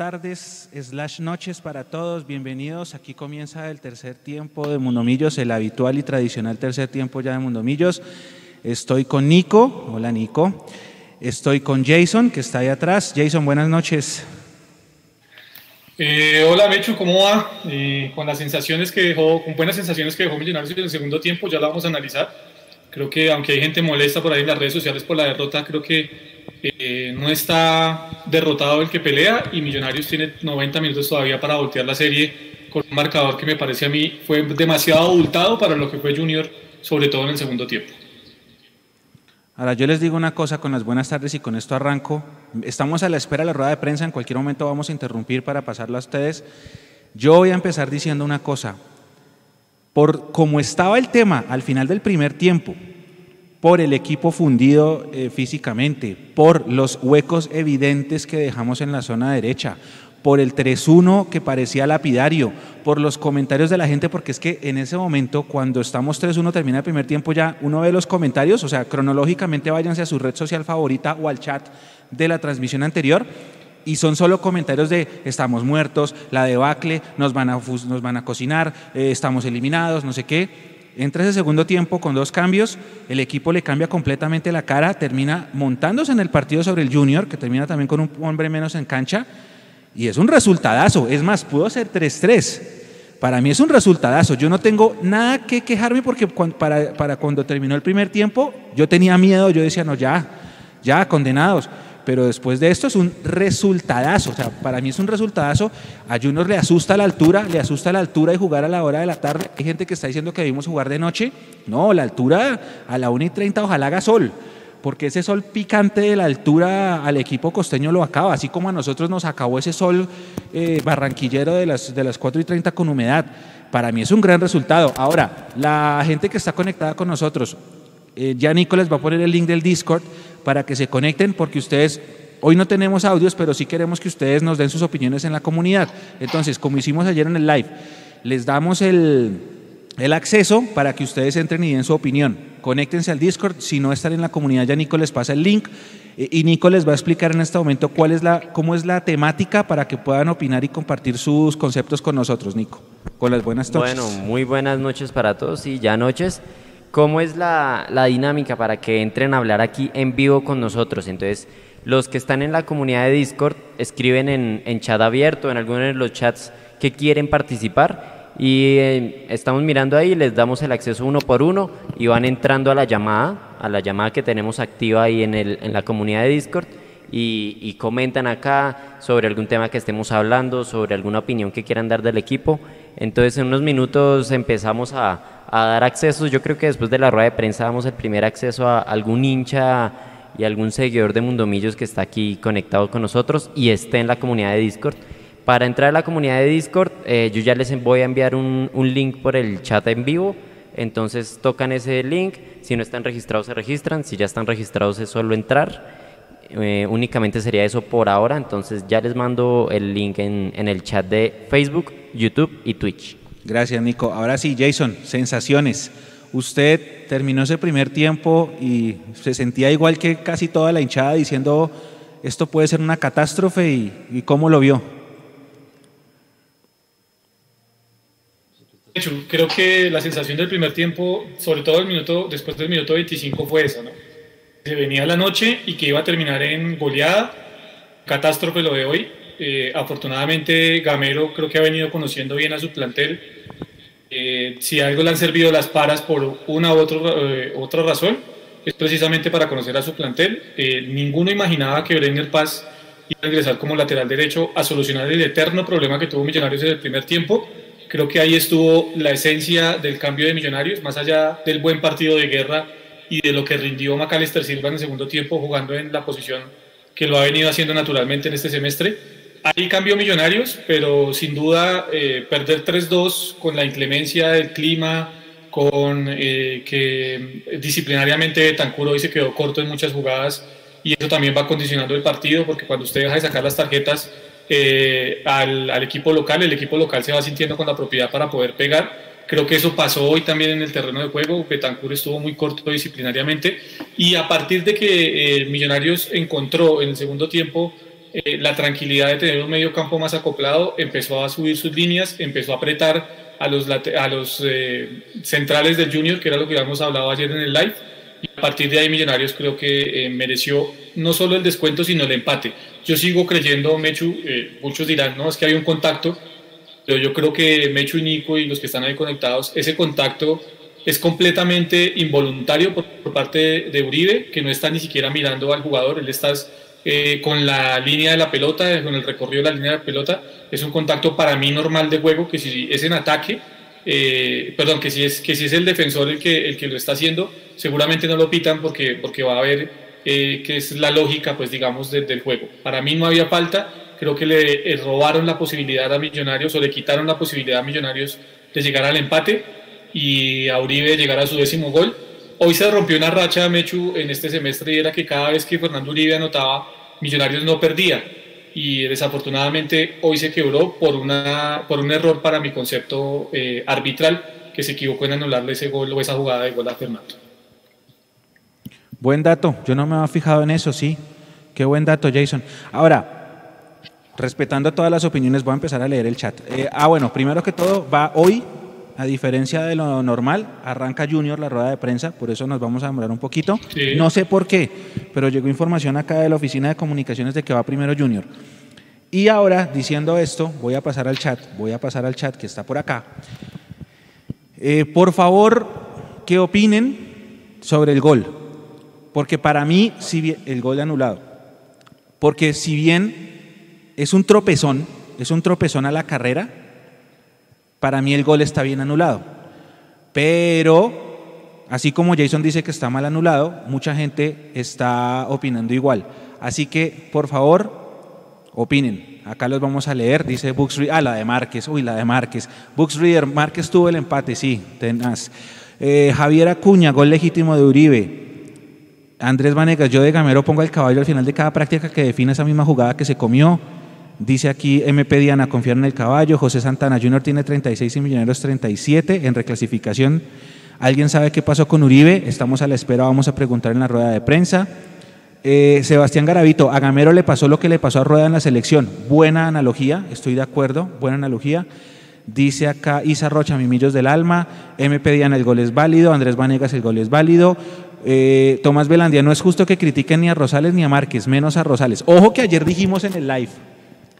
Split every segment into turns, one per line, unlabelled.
tardes, slash noches para todos. Bienvenidos. Aquí comienza el tercer tiempo de Mundomillos, el habitual y tradicional tercer tiempo ya de Mundomillos. Estoy con Nico. Hola, Nico. Estoy con Jason, que está ahí atrás. Jason, buenas noches.
Eh, hola, Mechu, ¿cómo va? Eh, con las sensaciones que dejó, con buenas sensaciones que dejó Millonarios en el segundo tiempo, ya la vamos a analizar. Creo que aunque hay gente molesta por ahí en las redes sociales por la derrota, creo que eh, no está derrotado el que pelea y Millonarios tiene 90 minutos todavía para voltear la serie con un marcador que me parece a mí fue demasiado abultado para lo que fue Junior, sobre todo en el segundo tiempo.
Ahora yo les digo una cosa con las buenas tardes y con esto arranco. Estamos a la espera de la rueda de prensa, en cualquier momento vamos a interrumpir para pasarlo a ustedes. Yo voy a empezar diciendo una cosa. Por como estaba el tema al final del primer tiempo, por el equipo fundido eh, físicamente, por los huecos evidentes que dejamos en la zona derecha, por el 3-1 que parecía lapidario, por los comentarios de la gente, porque es que en ese momento, cuando estamos 3-1, termina el primer tiempo, ya uno ve los comentarios, o sea, cronológicamente váyanse a su red social favorita o al chat de la transmisión anterior, y son solo comentarios de estamos muertos, la debacle, nos van a, nos van a cocinar, eh, estamos eliminados, no sé qué. Entra ese segundo tiempo con dos cambios, el equipo le cambia completamente la cara, termina montándose en el partido sobre el Junior, que termina también con un hombre menos en cancha, y es un resultadazo. Es más, pudo ser 3-3. Para mí es un resultadazo. Yo no tengo nada que quejarme porque para, para cuando terminó el primer tiempo yo tenía miedo, yo decía, no, ya, ya, condenados pero después de esto es un resultadazo. O sea, para mí es un resultadazo. A Junior le asusta la altura, le asusta la altura y jugar a la hora de la tarde. Hay gente que está diciendo que debimos jugar de noche. No, la altura a la 1 y 30 ojalá haga sol. Porque ese sol picante de la altura al equipo costeño lo acaba, así como a nosotros nos acabó ese sol eh, barranquillero de las, de las 4 y 30 con humedad. Para mí es un gran resultado. Ahora, la gente que está conectada con nosotros, eh, ya Nicolás va a poner el link del Discord para que se conecten porque ustedes, hoy no tenemos audios, pero sí queremos que ustedes nos den sus opiniones en la comunidad. Entonces, como hicimos ayer en el live, les damos el, el acceso para que ustedes entren y den su opinión. Conéctense al Discord, si no están en la comunidad ya Nico les pasa el link eh, y Nico les va a explicar en este momento cuál es la, cómo es la temática para que puedan opinar y compartir sus conceptos con nosotros, Nico. Con las buenas
noches. Bueno, muy buenas noches para todos y ya noches. ¿Cómo es la, dinámica para que entren a hablar aquí en vivo con nosotros? Entonces, los que están en la comunidad de Discord escriben en, chat abierto, en alguno de los chats que quieren participar y eh, estamos mirando ahí, les damos el acceso uno por uno y van entrando a la llamada, a la llamada que tenemos activa ahí en, el, en la comunidad de Discord y, y comentan acá sobre algún tema que estemos hablando, sobre alguna opinión que quieran dar del equipo. Entonces en unos minutos empezamos a, a dar accesos. Yo creo que después de la rueda de prensa damos el primer acceso a algún hincha y algún seguidor de Mundomillos que está aquí conectado con nosotros y esté en la comunidad de Discord. Para entrar a la comunidad de Discord, eh, yo ya les voy a enviar un, un, link por el chat en vivo. Entonces tocan ese link. Si no están registrados, se registran. Si ya están registrados, es solo entrar. Eh, únicamente sería eso por ahora. Entonces ya les mando el link en, en el chat de Facebook, YouTube y Twitch.
Gracias, Nico. Ahora sí, Jason, sensaciones. Usted terminó ese primer tiempo y se sentía igual que casi toda la hinchada diciendo esto puede ser una catástrofe y, cómo lo vio.
Creo que la sensación del primer tiempo, sobre todo el minuto, después del minuto 25, fue esa, ¿no? Se venía la noche y que iba a terminar en goleada, catástrofe lo de hoy, eh, afortunadamente Gamero creo que ha venido conociendo bien a su plantel. Eh, si algo le han servido las paras por una u eh, otra razón, es precisamente para conocer a su plantel. ninguno imaginaba que Brenner Paz iba a ingresar como lateral derecho a solucionar el eterno problema que tuvo Millonarios en el primer tiempo. Creo que ahí estuvo la esencia del cambio de Millonarios, más allá del buen partido de guerra y de lo que rindió Macalister Silva en el segundo tiempo jugando en la posición que lo ha venido haciendo naturalmente en este semestre hay cambio Millonarios, pero sin duda eh, perder 3-2 con la inclemencia del clima, con eh, que disciplinariamente Tancuro hoy se quedó corto en muchas jugadas y eso también va condicionando el partido porque cuando usted deja de sacar las tarjetas eh, al, al, equipo local, el equipo local se va sintiendo con la propiedad para poder pegar. Creo que eso pasó hoy también en el terreno de juego. Betancur estuvo muy corto disciplinariamente y a partir de que Millonarios encontró en el segundo tiempo eh, la tranquilidad de tener un medio campo más acoplado, empezó a subir sus líneas, empezó a apretar a los, a los eh, centrales del Junior, que era lo que habíamos hablado ayer en el live, y a partir de ahí Millonarios creo que eh, mereció no solo el descuento, sino el empate. Yo sigo creyendo, Mechu, muchos dirán, no, es que hay un contacto, pero yo creo que Mechu y Nico y los que están ahí conectados, ese contacto es completamente involuntario por, por parte de Uribe, que no está ni siquiera mirando al jugador, él está eh, con la línea de la pelota, con el recorrido de la línea de la pelota, es un contacto para mí normal de juego, que si es en ataque, eh, perdón, que si, es, que si es el defensor el que, el que lo está haciendo, seguramente no lo pitan porque, porque va a haber eh, que es la lógica, pues digamos, del juego. Para mí no había falta, creo que le robaron la posibilidad a Millonarios o le quitaron la posibilidad a Millonarios de llegar al empate y a Uribe llegar a su décimo gol Hoy se rompió una racha, Mechu, en este semestre y era que cada vez que Fernando Uribe anotaba, Millonarios no perdía. Y desafortunadamente hoy se quebró por, una, por un error para mi concepto eh, arbitral, que se equivocó en anularle ese gol o esa jugada de gol a Fernando.
Buen dato, yo no me había fijado en eso, sí. Qué buen dato, Jason. Ahora, respetando todas las opiniones, voy a empezar a leer el chat. Eh, ah, bueno, primero que todo, va hoy a diferencia de lo normal, arranca Junior la rueda de prensa, por eso nos vamos a demorar un poquito. No sé por qué, pero llegó información acá de la oficina de comunicaciones de que va primero Junior. Y ahora, diciendo esto, voy a pasar al chat, voy a pasar al chat que está por acá. Eh, por favor, ¿qué opinen sobre el gol? Porque para mí, si bien, el gol anulado, porque si bien es un tropezón, es un tropezón a la carrera, para mí el gol está bien anulado. Pero, así como Jason dice que está mal anulado, mucha gente está opinando igual. Así que, por favor, opinen. Acá los vamos a leer. Dice Books Reader. Ah, la de Márquez. Uy, la de Márquez. Books Reader. Márquez tuvo el empate, sí. Tenaz. Eh, Javier Acuña, gol legítimo de Uribe. Andrés Vanegas, yo de Gamero pongo el caballo al final de cada práctica que define esa misma jugada que se comió. Dice aquí MP Diana, confiar en el caballo. José Santana Junior tiene 36 y Millonarios 37 en reclasificación. ¿Alguien sabe qué pasó con Uribe? Estamos a la espera, vamos a preguntar en la rueda de prensa. Eh, Sebastián Garavito, a Gamero le pasó lo que le pasó a Rueda en la selección. Buena analogía, estoy de acuerdo, buena analogía. Dice acá Isa Rocha, Mimillos del Alma, MP Diana, el gol es válido, Andrés Vanegas, el gol es válido. Eh, Tomás Velandia, no es justo que critiquen ni a Rosales ni a Márquez, menos a Rosales. Ojo que ayer dijimos en el live,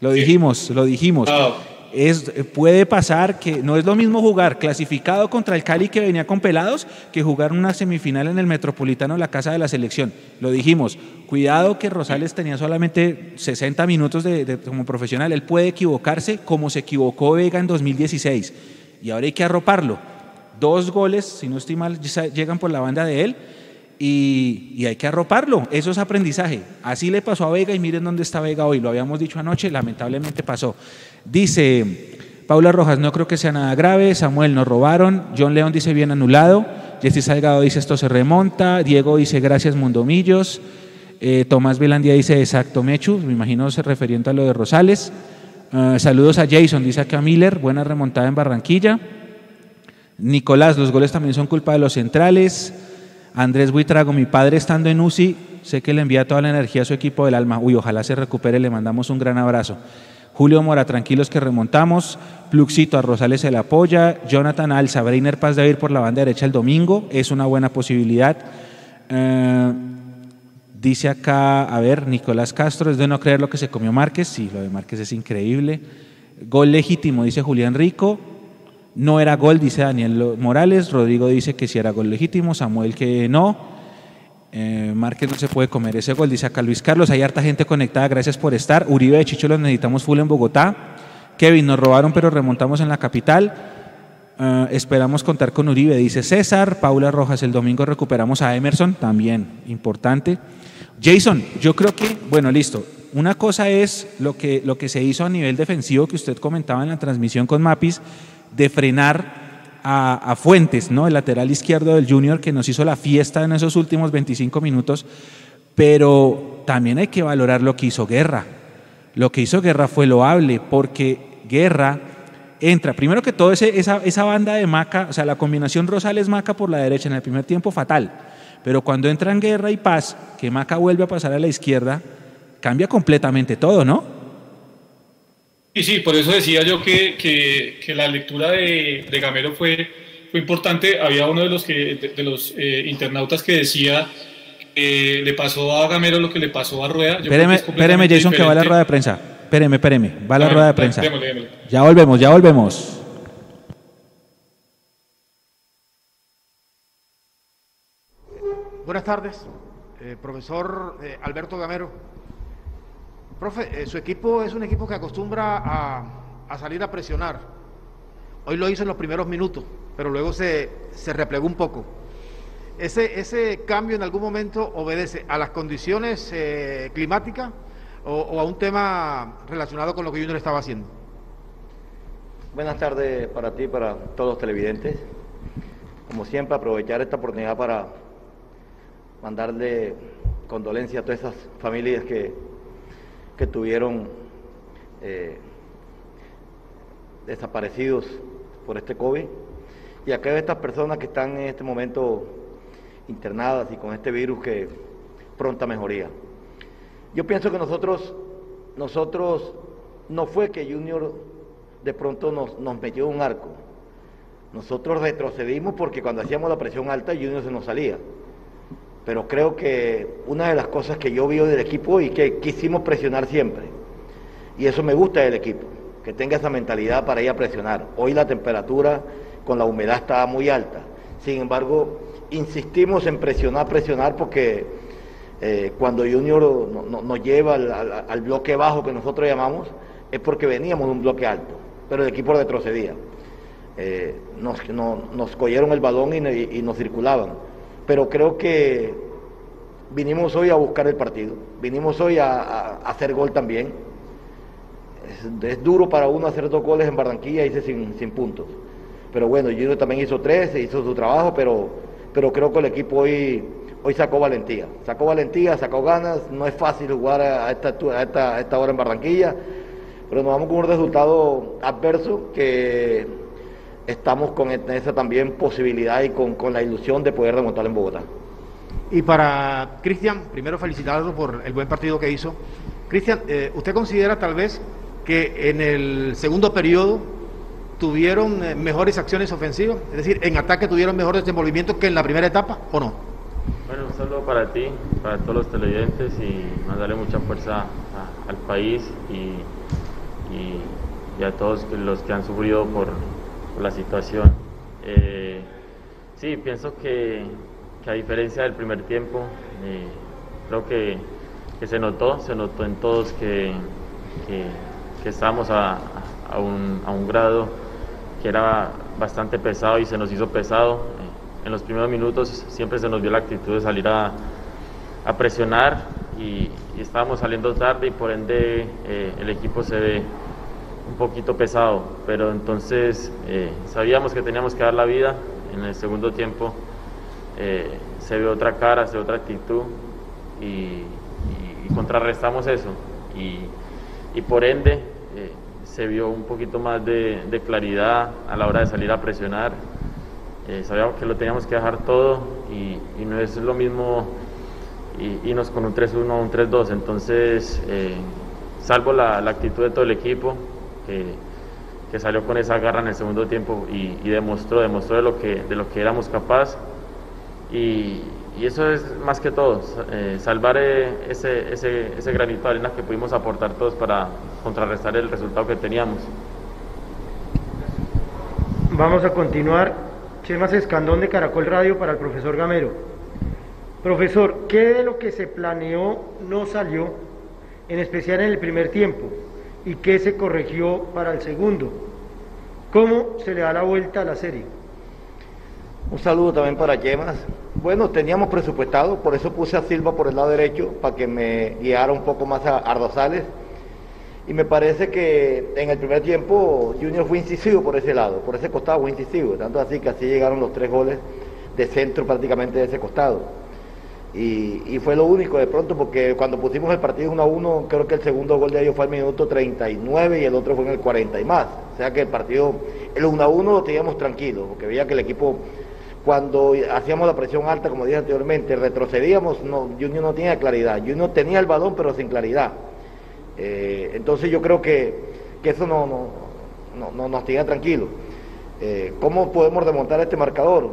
lo dijimos, lo dijimos. Ah. Es, puede pasar que no es lo mismo jugar clasificado contra el Cali que venía con pelados que jugar una semifinal en el Metropolitano, la casa de la selección. Lo dijimos. Cuidado que Rosales tenía solamente 60 minutos de, como profesional. Él puede equivocarse como se equivocó Vega en 2016. Y ahora hay que arroparlo. Dos goles, si no estoy mal, llegan por la banda de él y, hay que arroparlo. Eso es aprendizaje. Así le pasó a Vega y miren dónde está Vega hoy. Lo habíamos dicho anoche, lamentablemente pasó. Dice Paula Rojas, no creo que sea nada grave. Samuel, nos robaron. John León dice bien anulado. Jessy Salgado dice esto se remonta. Diego dice gracias Mundomillos. Eh, Tomás Velandia dice exacto Mechu, me imagino se refiriendo a lo de Rosales. Eh, saludos a Jason, dice acá Miller, buena remontada en Barranquilla. Nicolás, los goles también son culpa de los centrales. Andrés Buitrago, mi padre estando en UCI, sé que le envía toda la energía a su equipo del alma. Uy, ojalá se recupere, le mandamos un gran abrazo. Julio Mora, tranquilos que remontamos. Pluxito a Rosales se le apoya. Jonathan Alza, Breiner Paz de ir por la banda derecha el domingo, es una buena posibilidad. Eh, dice acá, a ver, Nicolás Castro, es de no creer lo que se comió Márquez. Sí, lo de Márquez es increíble. Gol legítimo, dice Julián Rico. No era gol, dice Daniel Morales. Rodrigo dice que si era gol legítimo. Samuel que no. Eh, Márquez no se puede comer ese gol, dice acá Luis Carlos. Hay harta gente conectada, gracias por estar. Uribe de Chicho los necesitamos full en Bogotá. Kevin, nos robaron, pero remontamos en la capital. Eh, esperamos contar con Uribe, dice César. Paula Rojas, el domingo recuperamos a Emerson, también importante. Jason, yo creo que, bueno, listo. Una cosa es lo que, lo que se hizo a nivel defensivo que usted comentaba en la transmisión con Mapis de frenar a, Fuentes, ¿no? el lateral izquierdo del Junior que nos hizo la fiesta en esos últimos 25 minutos, pero también hay que valorar lo que hizo Guerra. Lo que hizo Guerra fue loable porque Guerra entra, primero que todo esa, esa banda de Maca, o sea, la combinación Rosales-Maca por la derecha en el primer tiempo fatal, pero cuando entran Guerra y Paz, que Maca vuelve a pasar a la izquierda, cambia completamente todo, ¿no?
Y sí, por eso decía yo que, que, la lectura de, de, Gamero fue, fue importante. Había uno de los, que, de, los eh, internautas que decía que le pasó a Gamero lo que le pasó a Rueda.
espéreme, espéreme Jason, que va a la rueda de prensa. Espéreme, espéreme, va a la rueda de prensa. Ya volvemos, ya volvemos.
Buenas tardes, eh, profesor eh, Alberto Gamero. Profe, eh, su equipo es un equipo que acostumbra a, salir a presionar. Hoy lo hizo en los primeros minutos, pero luego se, replegó un poco. Ese, cambio en algún momento obedece a las condiciones climáticas o, a un tema relacionado con lo que Junior estaba haciendo.
Buenas tardes para ti, para todos los televidentes. Como siempre, aprovechar esta oportunidad para mandarle condolencia a todas esas familias que, que tuvieron eh, desaparecidos por este COVID y a cada estas personas que están en este momento internadas y con este virus que pronta mejoría. Yo pienso que nosotros, nosotros no fue que Junior de pronto nos, nos metió un arco. Nosotros retrocedimos porque cuando hacíamos la presión alta Junior se nos salía pero creo que una de las cosas que yo vi del equipo y que quisimos presionar siempre, y eso me gusta del equipo, que tenga esa mentalidad para ir a presionar. Hoy la temperatura con la humedad estaba muy alta, sin embargo, insistimos en presionar, presionar, porque eh, cuando Junior nos lleva al, bloque bajo que nosotros llamamos, es porque veníamos de un bloque alto, pero el equipo retrocedía. Eh, nos, nos cogieron el balón y nos circulaban pero creo que vinimos hoy a buscar el partido, vinimos hoy a, hacer gol también. Es, duro para uno hacer dos goles en Barranquilla, hice sin, puntos. Pero bueno, Junior también hizo tres, hizo su trabajo, pero, pero creo que el equipo hoy, hoy sacó valentía. Sacó valentía, sacó ganas. No es fácil jugar a esta, a esta, a esta hora en Barranquilla, pero nos vamos con un resultado adverso que estamos con esa también posibilidad y con, la ilusión de poder remontar en Bogotá.
Y para Cristian, primero felicitarlo por el buen partido que hizo. Cristian, eh, ¿usted considera tal vez que en el segundo periodo tuvieron eh, mejores acciones ofensivas? Es decir, en ataque tuvieron mejor desenvolvimiento que en la primera etapa o no?
Bueno, un saludo para ti, para todos los televidentes y mandarle mucha fuerza al país y, y a todos los que han sufrido por, la situación. Eh, sí, pienso que, a diferencia del primer tiempo, eh, creo que, se notó, se notó en todos que, que, estábamos a, un, grado que era bastante pesado y se nos hizo pesado. Eh, en los primeros minutos siempre se nos dio la actitud de salir a, presionar y, estábamos saliendo tarde y por ende el equipo se ve un poquito pesado, pero entonces eh, sabíamos que teníamos que dar la vida. En el segundo tiempo eh, se ve otra cara, se ve otra actitud y, contrarrestamos eso. Y, por ende eh, se vio un poquito más de, claridad a la hora de salir a presionar. sabíamos que lo teníamos que dejar todo y, no es lo mismo irnos con un 3-1 o un 3-2. Entonces, salvo la actitud de todo el equipo, que, salió con esa garra en el segundo tiempo y, demostró, demostró de lo que, de lo que éramos capaz y, eso es más que todo, eh, salvar eh, ese, ese, ese granito de arena que pudimos aportar todos para contrarrestar el resultado que teníamos.
Vamos a continuar. Chemas Escandón de Caracol Radio para el profesor Gamero. Profesor, ¿qué de lo que se planeó no salió, en especial en el primer tiempo? Y qué se corrigió para el segundo. ¿Cómo se le da la vuelta a la serie?
Un saludo también para Yemas. Bueno, teníamos presupuestado, por eso puse a Silva por el lado derecho, para que me guiara un poco más a Ardozales. Y me parece que en el primer tiempo Junior fue incisivo por ese lado, por ese costado fue incisivo, tanto así que así llegaron los tres goles de centro prácticamente de ese costado. Y, fue lo único de pronto, porque cuando pusimos el partido 1 a 1, creo que el segundo gol de ellos fue al minuto 39 y el otro fue en el 40 y más. O sea que el partido, el 1 a 1 lo teníamos tranquilo, porque veía que el equipo cuando hacíamos la presión alta, como dije anteriormente, retrocedíamos, no, Junior no tenía claridad. Junior tenía el balón, pero sin claridad. Eh, entonces yo creo que, eso no, no, nos tenía tranquilos. Eh, ¿Cómo podemos remontar este marcador?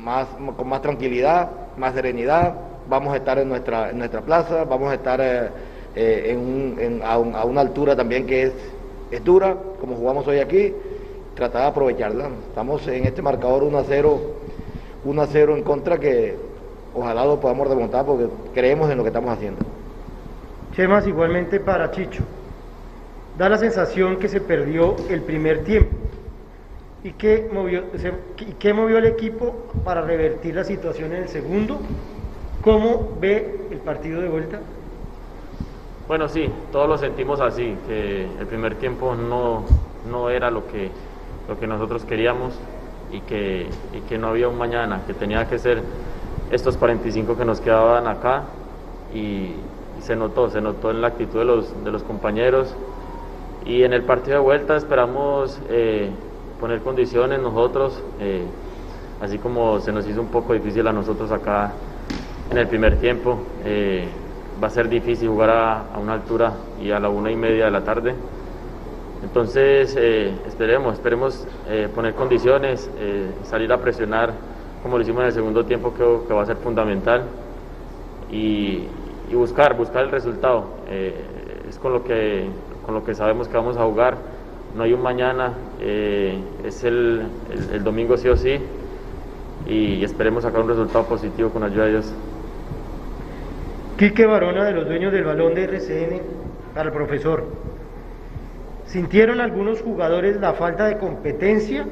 Más, con más tranquilidad, más serenidad. Vamos a estar en nuestra, en nuestra plaza, vamos a estar eh, a, una altura también que es, es dura, como jugamos hoy aquí tratar de aprovecharla. Estamos en este marcador 1 a 0, 1 a 0 en contra que ojalá lo podamos remontar porque creemos en lo que estamos haciendo.
Chemas, igualmente para Chicho. Da la sensación que se perdió el primer tiempo. ¿Y qué movió, y qué movió el equipo para revertir la situación en el segundo? ¿Cómo ve el partido de vuelta?
Bueno, sí, todos lo sentimos así, que el primer tiempo no, no era lo que lo que nosotros queríamos y que, y que no había un mañana, que tenía que ser estos 45 que nos quedaban acá y, se notó, se notó en la actitud de los, de los compañeros y en el partido de vuelta esperamos eh, poner condiciones nosotros, eh, así como se nos hizo un poco difícil a nosotros acá en el primer tiempo, eh, va a ser difícil jugar a, a una altura y a la una y media de la tarde. Entonces, eh, esperemos, esperemos poner condiciones, salir a presionar como lo hicimos en el segundo tiempo, que, que va a ser fundamental, y, buscar, buscar el resultado. es con lo, que, con lo que sabemos que vamos a jugar. No hay un mañana, es el, el, domingo sí o sí, y esperemos sacar un resultado positivo con ayuda de Dios.
Quique Barona, de los dueños del balón de RCN, para el profesor. ¿Sintieron algunos jugadores la falta de competencia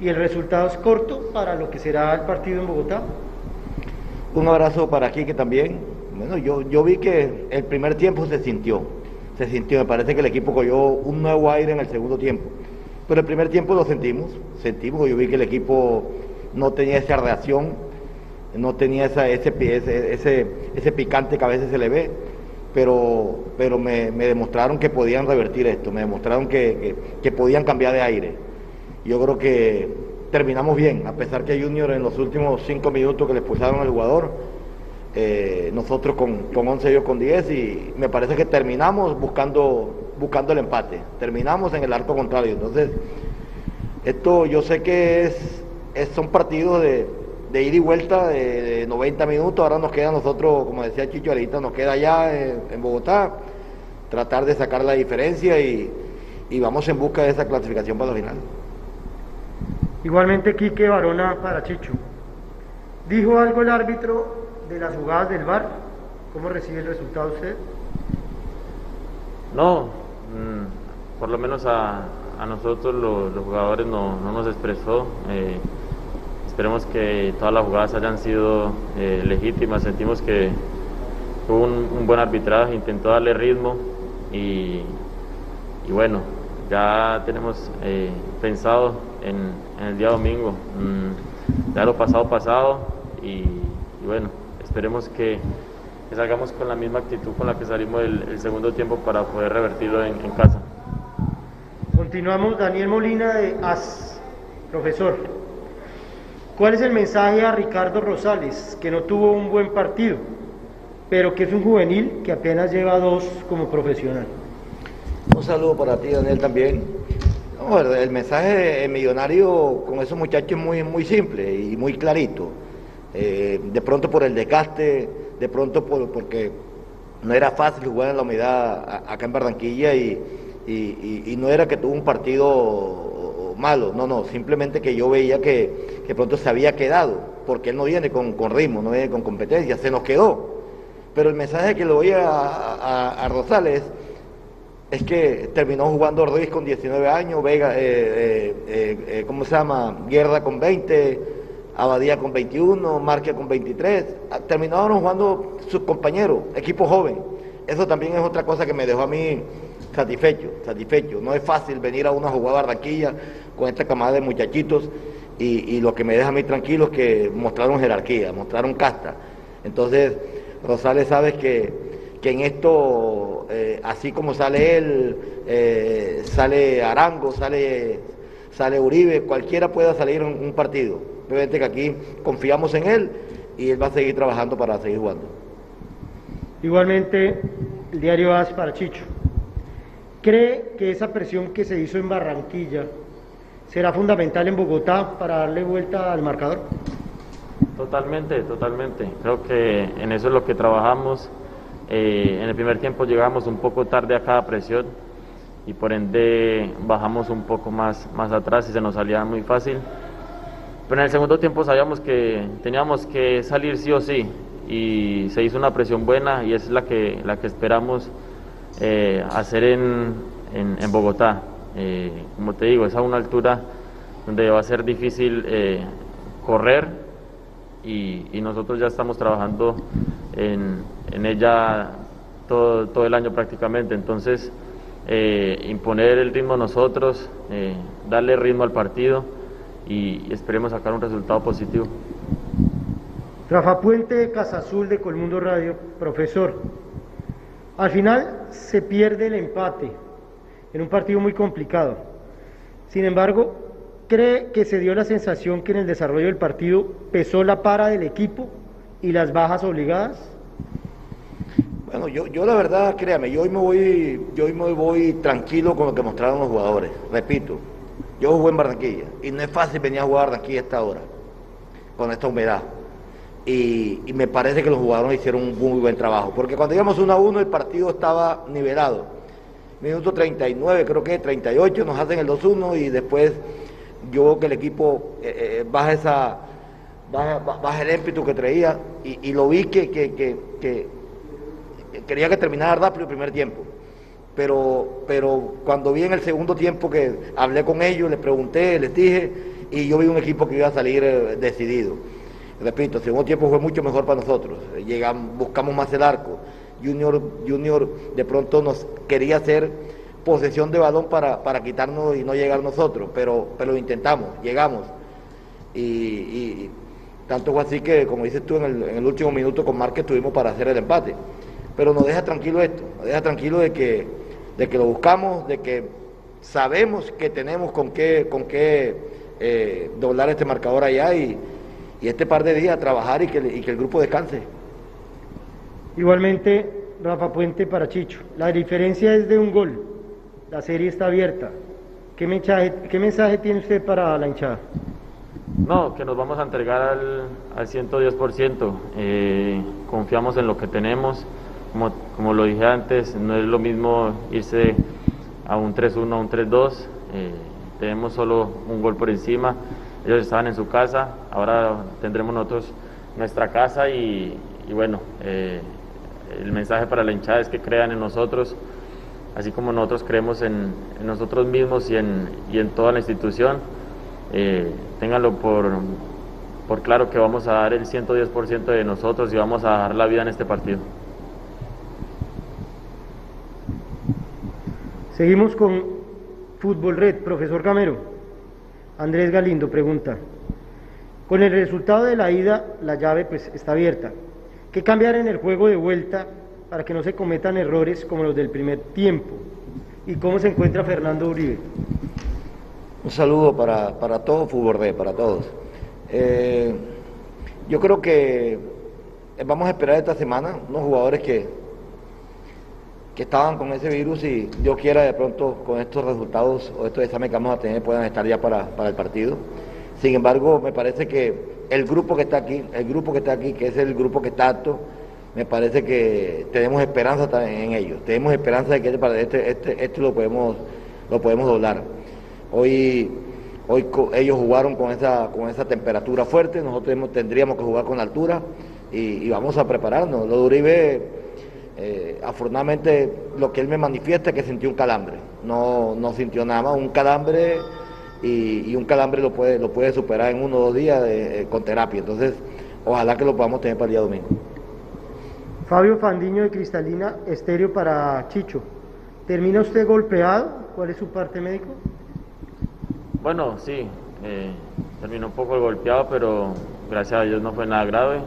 y el resultado es corto para lo que será el partido en Bogotá?
Un abrazo para Quique también. Bueno, yo, yo vi que el primer tiempo se sintió, se sintió, me parece que el equipo cogió un nuevo aire en el segundo tiempo. Pero el primer tiempo lo sentimos, sentimos, yo vi que el equipo no tenía esa reacción, no tenía esa, ese, ese, ese picante que a veces se le ve pero, pero me, demostraron que podían revertir esto, me demostraron que, podían cambiar de aire. Yo creo que terminamos bien, a pesar que Junior en los últimos cinco minutos que le expulsaron al jugador, eh, nosotros con, con 11 ellos con 10 y me parece que terminamos buscando, buscando el empate, terminamos en el arco contrario. Entonces, esto yo sé que es, es son partidos de, de ida y vuelta de, 90 minutos. Ahora nos queda nosotros, como decía Chicho ahorita, nos queda allá en, Bogotá, tratar de sacar la diferencia y, vamos en busca de esa clasificación para la final.
Igualmente, Quique Barona para Chicho. ¿Dijo algo el árbitro de las jugadas del VAR? ¿Cómo recibe el resultado usted?
No, mm, por lo menos a, nosotros los, jugadores no, nos expresó. Eh, Esperemos que todas las jugadas hayan sido eh, legítimas. Sentimos que hubo un, buen arbitraje, intentó darle ritmo y, bueno, ya tenemos eh, pensado en, el día domingo. Mm, ya lo pasado, pasado y, bueno, esperemos que, salgamos con la misma actitud con la que salimos el, segundo tiempo para poder revertirlo en, en casa.
Continuamos, Daniel Molina de AS, profesor. ¿Cuál es el mensaje a Ricardo Rosales, que no tuvo un buen partido, pero que es un juvenil que apenas lleva dos como profesional?
Un saludo para ti, Daniel, también. el mensaje millonario con esos muchachos es muy, muy simple y muy clarito. Eh, de pronto por el desgaste, de pronto por, porque no era fácil jugar en la humedad acá en Barranquilla y, y no era que tuvo un partido malo, no, no, simplemente que yo veía que, que pronto se había quedado, porque él no viene con, ritmo, no viene con competencia, se nos quedó. Pero el mensaje que le voy a, a, Rosales es que terminó jugando Ruiz con 19 años, Vega, eh, eh, eh, ¿cómo se llama? Guerra con 20, Abadía con 21, Marquia con 23, ah, terminaron jugando sus compañeros, equipo joven. Eso también es otra cosa que me dejó a mí satisfecho, satisfecho. No es fácil venir a una jugada Barranquilla con esta camada de muchachitos y, lo que me deja a mí tranquilo es que mostraron jerarquía, mostraron casta. Entonces, Rosales sabes que, que en esto, eh, así como sale él, eh, sale Arango, sale, sale Uribe, cualquiera pueda salir en un partido. Obviamente que aquí confiamos en él y él va a seguir trabajando para seguir jugando.
Igualmente, el diario AS para Chicho. ¿Cree que esa presión que se hizo en Barranquilla será fundamental en Bogotá para darle vuelta al marcador?
Totalmente, totalmente. Creo que en eso es lo que trabajamos. Eh, en el primer tiempo llegamos un poco tarde a cada presión y por ende bajamos un poco más, más atrás y se nos salía muy fácil. Pero en el segundo tiempo sabíamos que teníamos que salir sí o sí y se hizo una presión buena y es la que, la que esperamos eh, hacer en, en, Bogotá. Eh, como te digo, es a una altura donde va a ser difícil eh, correr y, y, nosotros ya estamos trabajando en, en ella todo, todo, el año prácticamente. Entonces, imponer el ritmo nosotros, darle ritmo al partido y esperemos sacar un resultado positivo.
Rafa Puente, Casa Azul de Colmundo Radio, profesor. Al final se pierde el empate en un partido muy complicado. Sin embargo, ¿cree que se dio la sensación que en el desarrollo del partido pesó la para del equipo y las bajas obligadas?
Bueno, yo, yo la verdad, créame, yo hoy me voy, yo hoy me voy tranquilo con lo que mostraron los jugadores. Repito, yo jugué en Barranquilla y no es fácil venir a jugar aquí a esta hora, con esta humedad. Y, me parece que los jugadores hicieron un muy buen trabajo, porque cuando íbamos 1 a 1 el partido estaba nivelado. Minuto 39, creo que 38, nos hacen el 2-1 y después yo veo que el equipo eh, eh, baja esa baja, el ímpetu que traía y, lo vi que, que, quería que terminara rápido el primer tiempo pero, pero cuando vi en el segundo tiempo que hablé con ellos, les pregunté, les dije, y yo vi un equipo que iba a salir eh, decidido. Repito, el segundo tiempo fue mucho mejor para nosotros, llegamos, buscamos más el arco. Junior, Junior de pronto nos quería hacer posesión de balón para, para quitarnos y no llegar nosotros, pero, pero lo intentamos, llegamos. Y, tanto fue así que, como dices tú, en el, en el último minuto con Márquez tuvimos para hacer el empate. Pero nos deja tranquilo esto, nos deja tranquilo de que de que lo buscamos, de que sabemos que tenemos con qué, con qué eh, doblar este marcador allá y, este par de días trabajar y que, y que el grupo descanse.
Igualmente, Rafa Puente para Chicho. La diferencia es de un gol. La serie está abierta. ¿Qué mensaje, qué mensaje tiene usted para la hinchada?
No, que nos vamos a entregar al, al 110%. Eh, confiamos en lo que tenemos como, lo dije antes, no es lo mismo irse a un 3-1, a un 3-2. Eh, tenemos solo un gol por encima. Ellos estaban en su casa, ahora tendremos nosotros nuestra casa y, bueno, eh, el mensaje para la hinchada es que crean en nosotros, así como nosotros creemos en, nosotros mismos y en, y en, toda la institución. Eh, ténganlo por, por claro que vamos a dar el 110% de nosotros y vamos a dar la vida en este partido.
Seguimos con Fútbol Red, profesor Gamero. Andrés Galindo pregunta, con el resultado de la ida, la llave pues está abierta. ¿Qué cambiar en el juego de vuelta para que no se cometan errores como los del primer tiempo? ¿Y cómo se encuentra Fernando Uribe?
Un saludo para, para todo Fútbol Red, para todos. Eh, yo creo que vamos a esperar esta semana unos jugadores que que estaban con ese virus y Dios quiera de pronto con estos resultados o estos exámenes que vamos a tener puedan estar ya para, el partido. Sin embargo, me parece que el grupo que está aquí, el grupo que está aquí, que es el grupo que está apto, me parece que tenemos esperanza también en ellos. Tenemos esperanza de que este, este, este, este lo podemos, lo podemos doblar. Hoy, hoy ellos jugaron con esa, con esa temperatura fuerte, nosotros tendríamos que jugar con altura y, y vamos a prepararnos. Lo de Uribe eh, afortunadamente lo que él me manifiesta es que sintió un calambre, no, no sintió nada más, un calambre y, un calambre lo puede, lo puede superar en uno o dos días eh, con terapia, entonces ojalá que lo podamos tener para el día domingo.
Fabio Fandiño de Cristalina, estéreo para Chicho. ¿Termina usted golpeado? ¿Cuál es su parte médico?
Bueno, sí, eh, terminó un poco golpeado, pero gracias a Dios no fue nada grave.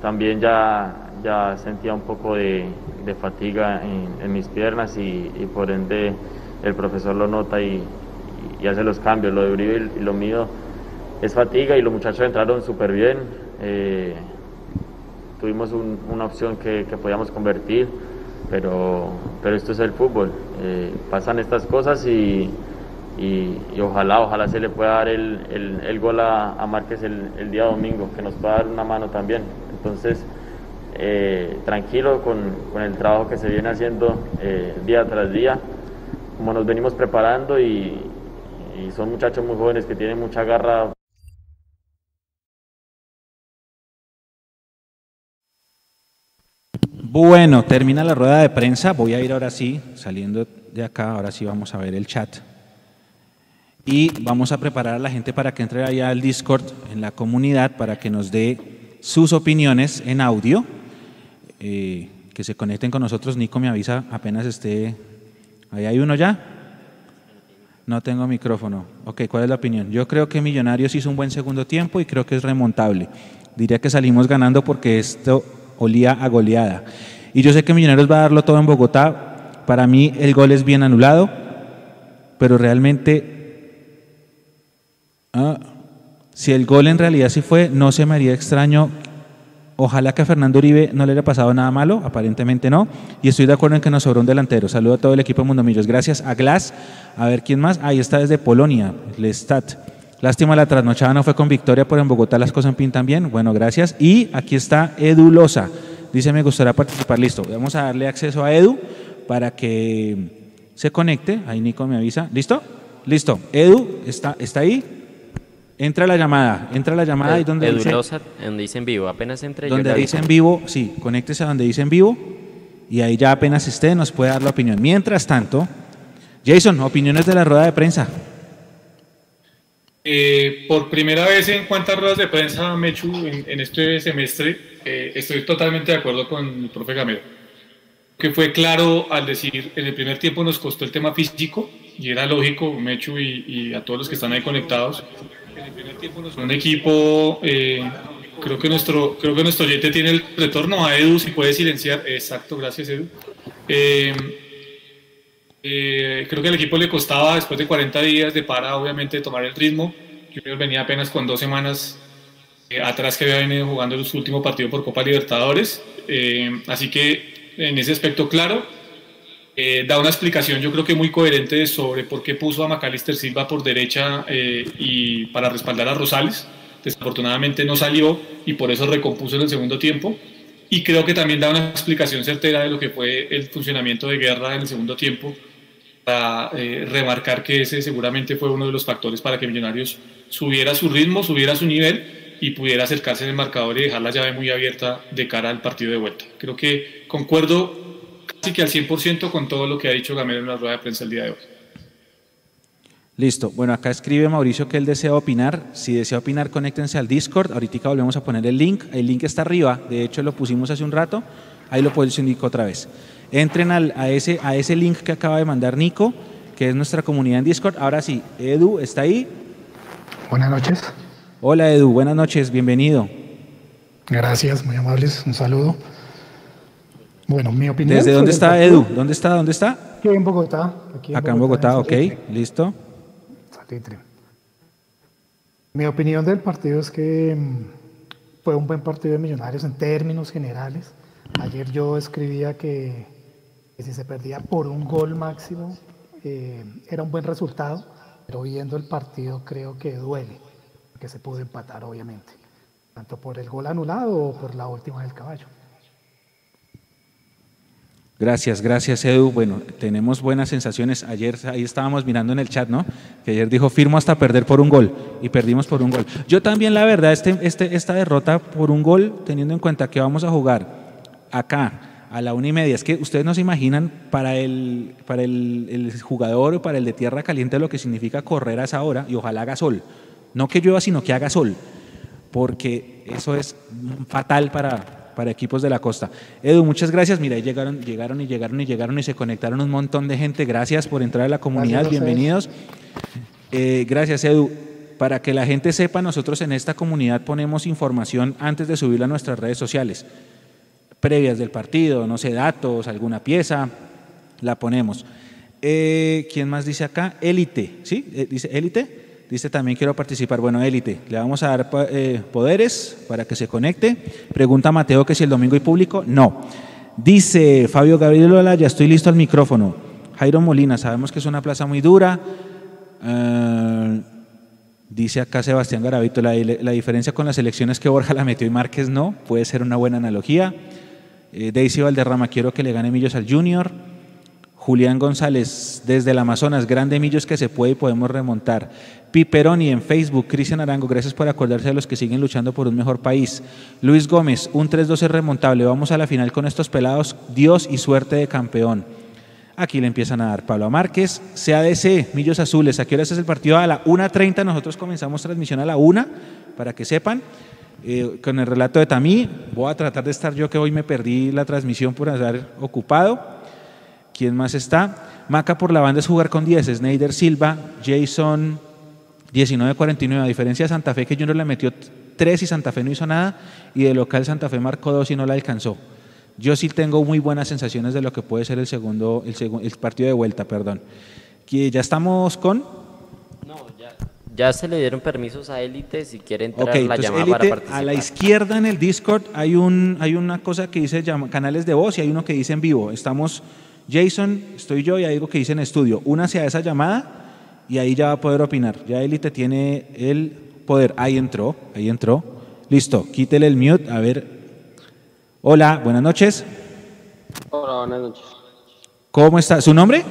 también ya ya sentía un poco de, fatiga en, mis piernas y, por ende el profesor lo nota y, hacer los cambios. Lo de Uribe y lo mío es fatiga y los muchachos entraron súper bien. Eh, tuvimos una opción que, podíamos convertir, pero, pero esto es el fútbol. Eh, pasan estas cosas y, y, ojalá, ojalá se le pueda dar el, el, gol a, a Márquez el, el, día domingo, que nos pueda dar una mano también. Entonces, eh, tranquilo con, con, el trabajo que se viene haciendo eh, día tras día, como nos venimos preparando y, y son muchachos muy jóvenes que tienen mucha garra.
Bueno, termina la rueda de prensa. Voy a ir ahora sí, saliendo de acá, ahora sí vamos a ver el chat. Y vamos a preparar a la gente para que entre allá al Discord en la comunidad para que nos dé sus opiniones en audio. Eh, que se conecten con nosotros. Nico me avisa apenas esté. ¿Ahí hay uno ya? No tengo micrófono. Ok, ¿cuál es la opinión? Yo creo que Millonarios hizo un buen segundo tiempo y creo que es remontable. Diría que salimos ganando porque esto olía a goleada. Y yo sé que Millonarios va a darlo todo en Bogotá. Para mí el gol es bien anulado, pero realmente, ah, si el gol en realidad sí fue, no se me haría extraño Ojalá que a Fernando Uribe no le haya pasado nada malo, aparentemente no. Y estoy de acuerdo en que nos sobró un delantero. Saludo a todo el equipo de Mundo Millos. Gracias a Glass. A ver quién más. Ahí está desde Polonia, Lestat. Lástima la trasnochada no fue con victoria, pero en Bogotá las cosas pintan bien. Bueno, gracias. Y aquí está Edu Loza. Dice, me gustaría participar. Listo. Vamos a darle acceso a Edu para que se conecte. Ahí Nico me avisa. ¿Listo? Listo. Edu, ¿está, está ahí? Entra la llamada, entra la llamada y donde
dice, donde dice en vivo, apenas entre
Donde dice en vivo, sí, conéctese a donde dice en vivo y ahí ya apenas esté nos puede dar la opinión. Mientras tanto, Jason, opiniones de la rueda de prensa.
Eh, por primera vez en cuantas ruedas de prensa, Mechu, en, en este semestre, eh, estoy totalmente de acuerdo con el profe Gamero, que fue claro al decir, en el primer tiempo nos costó el tema físico, y era lógico, Mechu y, y a todos los que están ahí conectados, un equipo, eh, creo que nuestro creo que nuestro oyente tiene el retorno a Edu, si puede silenciar. Exacto, gracias Edu. Eh, eh, creo que al equipo le costaba después de 40 días de para, obviamente, tomar el ritmo. Yo venía apenas con dos semanas atrás que había venido jugando su último partido por Copa Libertadores. así que en ese aspecto, claro, eh, da una explicación yo creo que muy coherente sobre por qué puso a Macalister Silva por derecha eh, y para respaldar a Rosales. Desafortunadamente no salió y por eso recompuso en el segundo tiempo. Y creo que también da una explicación certera de lo que fue el funcionamiento de guerra en el segundo tiempo, para eh, remarcar que ese seguramente fue uno de los factores para que Millonarios subiera su ritmo, subiera su nivel y pudiera acercarse en el marcador y dejar la llave muy abierta de cara al partido de vuelta. Creo que concuerdo casi que al 100% con todo lo que ha dicho Gamero en la rueda de prensa el día de hoy.
Listo. Bueno, acá escribe Mauricio que él desea opinar. Si desea opinar, conéctense al Discord. Ahorita volvemos a poner el link. El link está arriba. De hecho, lo pusimos hace un rato. Ahí lo puedes indicar otra vez. Entren al, a, ese, a ese link que acaba de mandar Nico, que es nuestra comunidad en Discord. Ahora sí, Edu, ¿está ahí?
Buenas noches.
Hola Edu, buenas noches, bienvenido.
Gracias, muy amables, un saludo. Bueno, mi opinión.
¿Desde dónde está Edu? ¿Dónde está? ¿Dónde está?
Aquí en Bogotá.
Acá en Bogotá, ok, listo.
Mi opinión del partido es que mm, fue un buen partido de Millonarios en términos generales. Ayer yo escribía que, si se perdía por un gol máximo eh, era un buen resultado, pero viendo el partido creo que duele que se pudo empatar, obviamente, tanto por el gol anulado o por la última del caballo.
Gracias, gracias Edu. Bueno, tenemos buenas sensaciones. Ayer ahí estábamos mirando en el chat, ¿no? Que ayer dijo firmo hasta perder por un gol y perdimos por un gol. Yo también, la verdad, este, este, esta derrota por un gol, teniendo en cuenta que vamos a jugar acá a la una y media, es que ustedes no se imaginan para el, para el, el jugador o para el de tierra caliente lo que significa correr a esa hora y ojalá haga sol. No que llueva, sino que haga sol, porque eso es fatal para, para equipos de la costa. Edu, muchas gracias. Mira, llegaron, llegaron y llegaron y llegaron y se conectaron un montón de gente. Gracias por entrar a la comunidad. Bienvenidos. Eh, gracias, Edu. Para que la gente sepa, nosotros en esta comunidad ponemos información antes de subirla a nuestras redes sociales, previas del partido, no sé, datos, alguna pieza, la ponemos. Eh, ¿Quién más dice acá? Élite, ¿sí? Eh, dice élite. Dice también quiero participar. Bueno, élite, le vamos a dar eh, poderes para que se conecte. Pregunta Mateo que si el domingo hay público. No. Dice Fabio Gabriel ya estoy listo al micrófono. Jairo Molina, sabemos que es una plaza muy dura. dice acá Sebastián Garavito, la, la, diferencia con las elecciones que Borja la metió y Márquez no, puede ser una buena analogía. Daisy Valderrama, quiero que le gane Millos al Junior. Julián González, desde el Amazonas, grande millos que se puede y podemos remontar. Piperoni en Facebook, Cristian Arango, gracias por acordarse de los que siguen luchando por un mejor país. Luis Gómez, un 3-2 remontable, vamos a la final con estos pelados, Dios y suerte de campeón. Aquí le empiezan a dar Pablo Márquez, CADC, Millos Azules, aquí ahora es el partido a la 1.30, nosotros comenzamos transmisión a la 1, para que sepan. Eh, con el relato de Tamí, voy a tratar de estar yo que hoy me perdí la transmisión por estar ocupado. ¿Quién más está? Maca por la banda es jugar con 10, Snyder Silva, Jason 19-49, a diferencia de Santa Fe que Junior le metió 3 y Santa Fe no hizo nada, y de local Santa Fe marcó 2 y no la alcanzó. Yo sí tengo muy buenas sensaciones de lo que puede ser el segundo, el, segundo, el partido de vuelta, perdón. ¿Ya estamos con?
No, ya, ya se le dieron permisos a Élite si quiere entrar la llamada para participar.
A la izquierda en el Discord hay, un, hay una cosa que dice canales de voz y hay uno que dice en vivo. Estamos Jason, estoy yo y hay algo que dice en estudio. Únase a esa llamada y ahí ya va a poder opinar. Ya Élite tiene el poder. Ahí entró, ahí entró. Listo, quítele el mute. A ver. Hola, buenas noches.
Hola, buenas noches.
¿Cómo está? ¿Su nombre?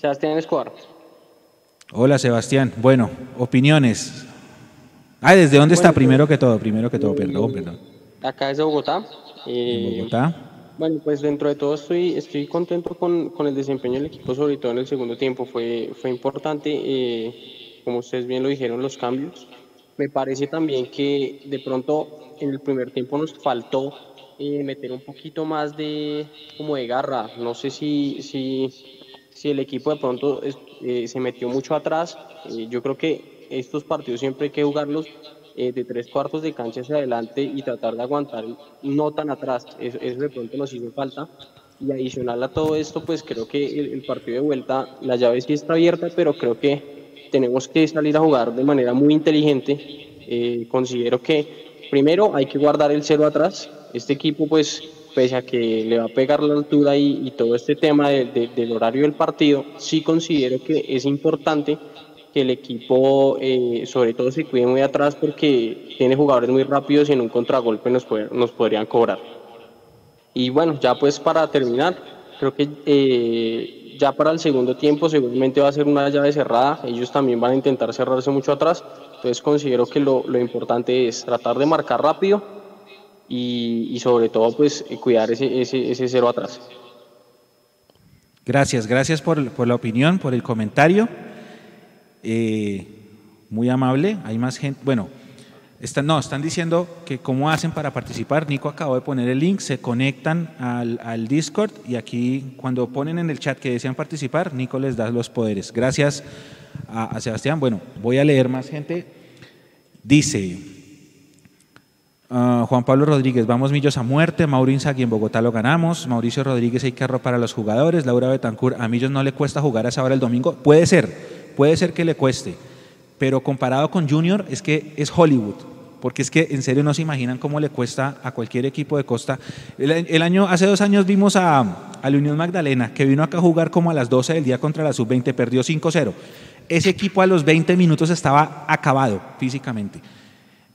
Sebastián Escobar.
Hola, Sebastián. Bueno, opiniones. Ah, ¿desde dónde está? Primero que todo, primero que todo, perdón, perdón.
Acá es de Bogotá.
En Bogotá.
Bueno, pues dentro de todo estoy, estoy contento con, con, el desempeño del equipo, sobre todo en el segundo tiempo. Fue, fue importante, eh, como ustedes bien lo dijeron, los cambios. Me parece también que de pronto en el primer tiempo nos faltó eh, meter un poquito más de, como de garra. No sé si, si, si el equipo de pronto eh, se metió mucho atrás. yo creo que estos partidos siempre hay que jugarlos eh, de tres cuartos de cancha hacia adelante y tratar de aguantar no tan atrás. Eso, de pronto nos hizo falta. Y adicional a todo esto, pues creo que el, partido de vuelta, la llave sí está abierta, pero creo que tenemos que salir a jugar de manera muy inteligente. Eh, considero que primero hay que guardar el cero atrás. Este equipo, pues, pese a que le va a pegar la altura y, todo este tema del horario del partido, sí considero que es importante que el equipo eh, sobre todo se cuide muy atrás porque tiene jugadores muy rápidos y en un contragolpe nos, nos podrían cobrar. Y bueno, ya pues para terminar, creo que eh, ya para el segundo tiempo seguramente va a ser una llave cerrada, ellos también van a intentar cerrarse mucho atrás, entonces considero que lo, lo importante es tratar de marcar rápido y, y sobre todo pues cuidar ese, ese, ese cero atrás.
Gracias, gracias por, por la opinión, por el comentario. Eh, muy amable. Hay más gente. Bueno, están, no, están diciendo que cómo hacen para participar. Nico acabó de poner el link, se conectan al, al, Discord y aquí cuando ponen en el chat que desean participar, Nico les da los poderes. Gracias a, Sebastián. Bueno, voy a leer más gente. Dice ah, Juan Pablo Rodríguez, vamos millos a muerte. Mauricio Sagui en Bogotá lo ganamos. Mauricio Rodríguez hay carro para los jugadores. Laura Betancourt, a Millos no le cuesta jugar a esa hora el domingo. Puede ser Puede ser que le cueste, pero comparado con Junior es que es Hollywood, porque es que en serio no se imaginan cómo le cuesta a cualquier equipo de Costa. El, año, hace dos años vimos a, la Unión Magdalena, que vino acá a jugar como a las 12 del día contra la Sub-20, perdió 5-0. Ese equipo a los 20 minutos estaba acabado físicamente.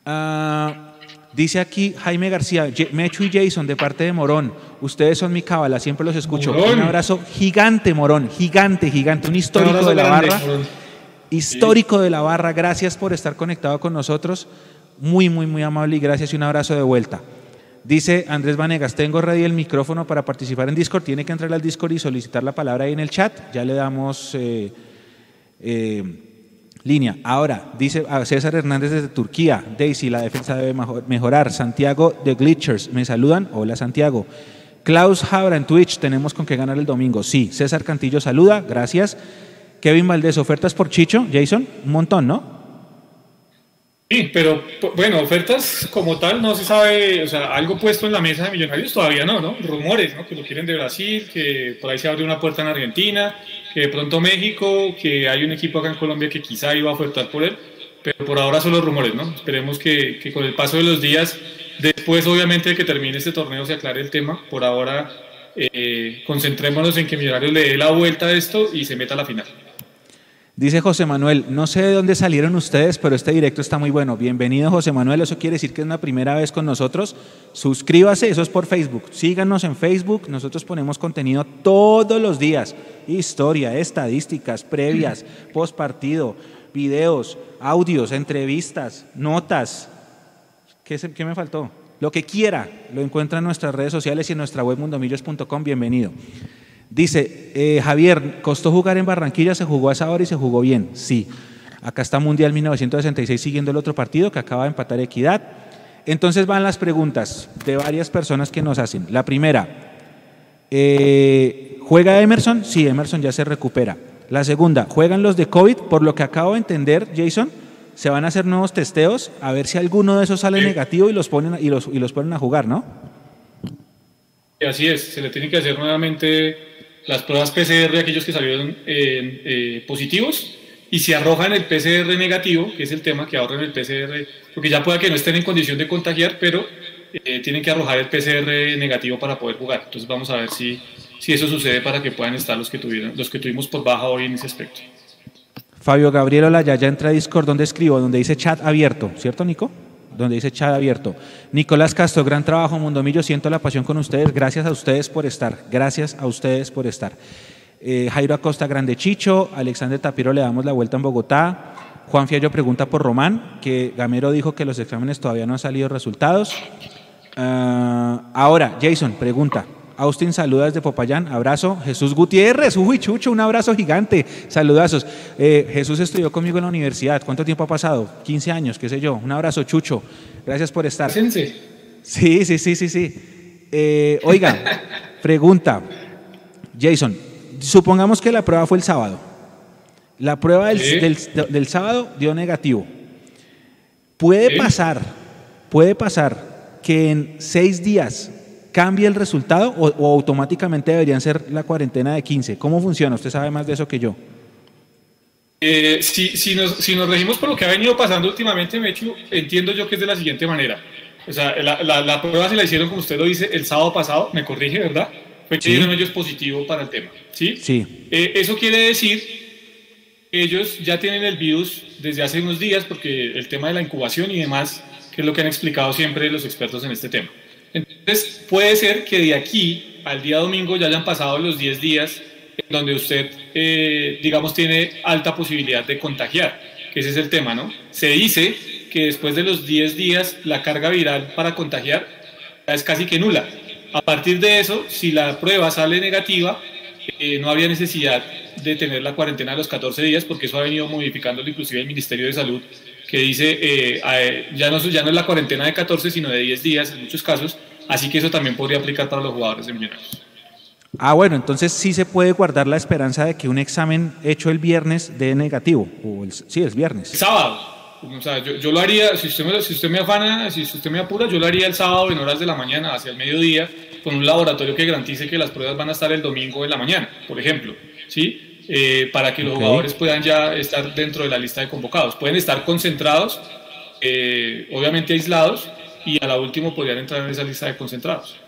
Ah, dice aquí Jaime García, Mechu y Jason de parte de Morón, ustedes son mi cábala, siempre los escucho. Un abrazo gigante, Morón, gigante, gigante, un histórico de la barra histórico de la barra. Gracias por estar conectado con nosotros. Muy, muy, muy amable y gracias y un abrazo de vuelta. Dice Andrés Vanegas, tengo ready el micrófono para participar en Discord. Tiene que entrar al Discord y solicitar la palabra ahí en el chat. Ya le damos eh, eh, línea. Ahora, dice César Hernández desde Turquía. Daisy, la defensa debe mejorar. Santiago de Glitchers, me saludan. Hola Santiago. Klaus Jabra en Twitch, tenemos con qué ganar el domingo. Sí, César Cantillo saluda, gracias. Kevin Valdés, ofertas por Chicho, Jason, un montón, ¿no?
Sí, pero bueno, ofertas como tal no se sabe, o sea, algo puesto en la mesa de Millonarios todavía no, ¿no? Rumores, ¿no? Que lo quieren de Brasil, que por ahí se abre una puerta en Argentina, que de pronto México, que hay un equipo acá en Colombia que quizá iba a ofertar por él, pero por ahora son los rumores, ¿no? Esperemos que, que con el paso de los días, después obviamente de que termine este torneo se aclare el tema, por ahora eh, concentrémonos en que Millonarios le dé la vuelta a esto y se meta a la final.
Dice José Manuel, no sé de dónde salieron ustedes, pero este directo está muy bueno. Bienvenido José Manuel, eso quiere decir que es una primera vez con nosotros. Suscríbase, eso es por Facebook. Síganos en Facebook, nosotros ponemos contenido todos los días. Historia, estadísticas, previas, post partido, videos, audios, entrevistas, notas. ¿Qué, ¿Qué me faltó? Lo que quiera, lo encuentra en nuestras redes sociales y en nuestra web mundomillos.com. Bienvenido. Dice, eh, Javier, ¿costó jugar en Barranquilla? ¿Se jugó a esa hora y se jugó bien? Sí. Acá está Mundial 1966 siguiendo el otro partido que acaba de empatar Equidad. Entonces van las preguntas de varias personas que nos hacen. La primera, eh, ¿juega Emerson? Sí, Emerson ya se recupera. La segunda, ¿juegan los de COVID? Por lo que acabo de entender, Jason, se van a hacer nuevos testeos a ver si alguno de esos sale negativo y los ponen y los, y los ponen a jugar, ¿no?
Así es, se le tiene que hacer nuevamente las pruebas PCR aquellos que salieron eh, positivos y si arrojan el PCR negativo, que es el tema que ahorren el PCR, porque ya puede que no estén en condición de contagiar, pero eh, tienen que arrojar el PCR negativo para poder jugar. Entonces vamos a ver si, si eso sucede para que puedan estar los que, tuvieron, los que tuvimos por baja hoy en ese aspecto.
Fabio Gabriel Olaya ya entra a Discord donde escribo, donde dice chat abierto, ¿cierto Nico? Donde dice chat abierto. Nicolás Castro, gran trabajo, Mundomillo, siento la pasión con ustedes, gracias a ustedes por estar, gracias a ustedes por estar. Eh, Jairo Acosta, grande Chicho, Alexander Tapiro, le damos la vuelta en Bogotá. Juan Fiallo pregunta por Román, que Gamero dijo que los exámenes todavía no han salido resultados. Ah, ahora, Jason, pregunta. Austin saluda desde Popayán, abrazo. Jesús Gutiérrez, uy, Chucho, un abrazo gigante, saludazos. Eh, Jesús estudió conmigo en la universidad, ¿cuánto tiempo ha pasado? 15 años, qué sé yo. Un abrazo, Chucho, gracias por estar. Sí, sí, sí, sí, sí. Eh, oiga, pregunta, Jason, supongamos que la prueba fue el sábado. La prueba del, sábado dio negativo. Puede pasar, puede pasar que en seis días cambia el resultado o, automáticamente deberían ser la cuarentena de 15? ¿Cómo funciona? Usted sabe más de eso que yo.
Eh, si, nos, regimos por lo que ha venido pasando últimamente, Mechu, entiendo yo que es de la siguiente manera. O sea, la, prueba se la hicieron, como usted lo dice, el sábado pasado, me corrige, ¿verdad? Fue que dieron ellos positivo para el tema. ¿Sí?
Sí.
Eh, eso quiere decir que ellos ya tienen el virus desde hace unos días, porque el tema de la incubación y demás, que es lo que han explicado siempre los expertos en este tema. Entonces, puede ser que de aquí al día domingo ya hayan pasado los 10 días en donde usted, eh, digamos, tiene alta posibilidad de contagiar, que ese es el tema, ¿no? Se dice que después de los 10 días la carga viral para contagiar es casi que nula. A partir de eso, si la prueba sale negativa, eh, no habría necesidad de tener la cuarentena de los 14 días, porque eso ha venido modificando inclusive el Ministerio de Salud que dice eh, ya, no, ya no es la cuarentena de 14, sino de 10 días en muchos casos, así que eso también podría aplicar para los jugadores de Millonarios.
Ah, bueno, entonces sí se puede guardar la esperanza de que un examen hecho el viernes dé negativo, o el, sí, es viernes.
sábado, o sea, yo, yo, lo haría, si usted, me, si usted me afana, si usted me apura, yo lo haría el sábado en horas de la mañana, hacia el mediodía, con un laboratorio que garantice que las pruebas van a estar el domingo en la mañana, por ejemplo, ¿sí? Eh, para que los jugadores puedan ya estar dentro de la lista de convocados. Pueden estar concentrados, eh, obviamente aislados, y a la última podrían entrar en esa lista de concentrados.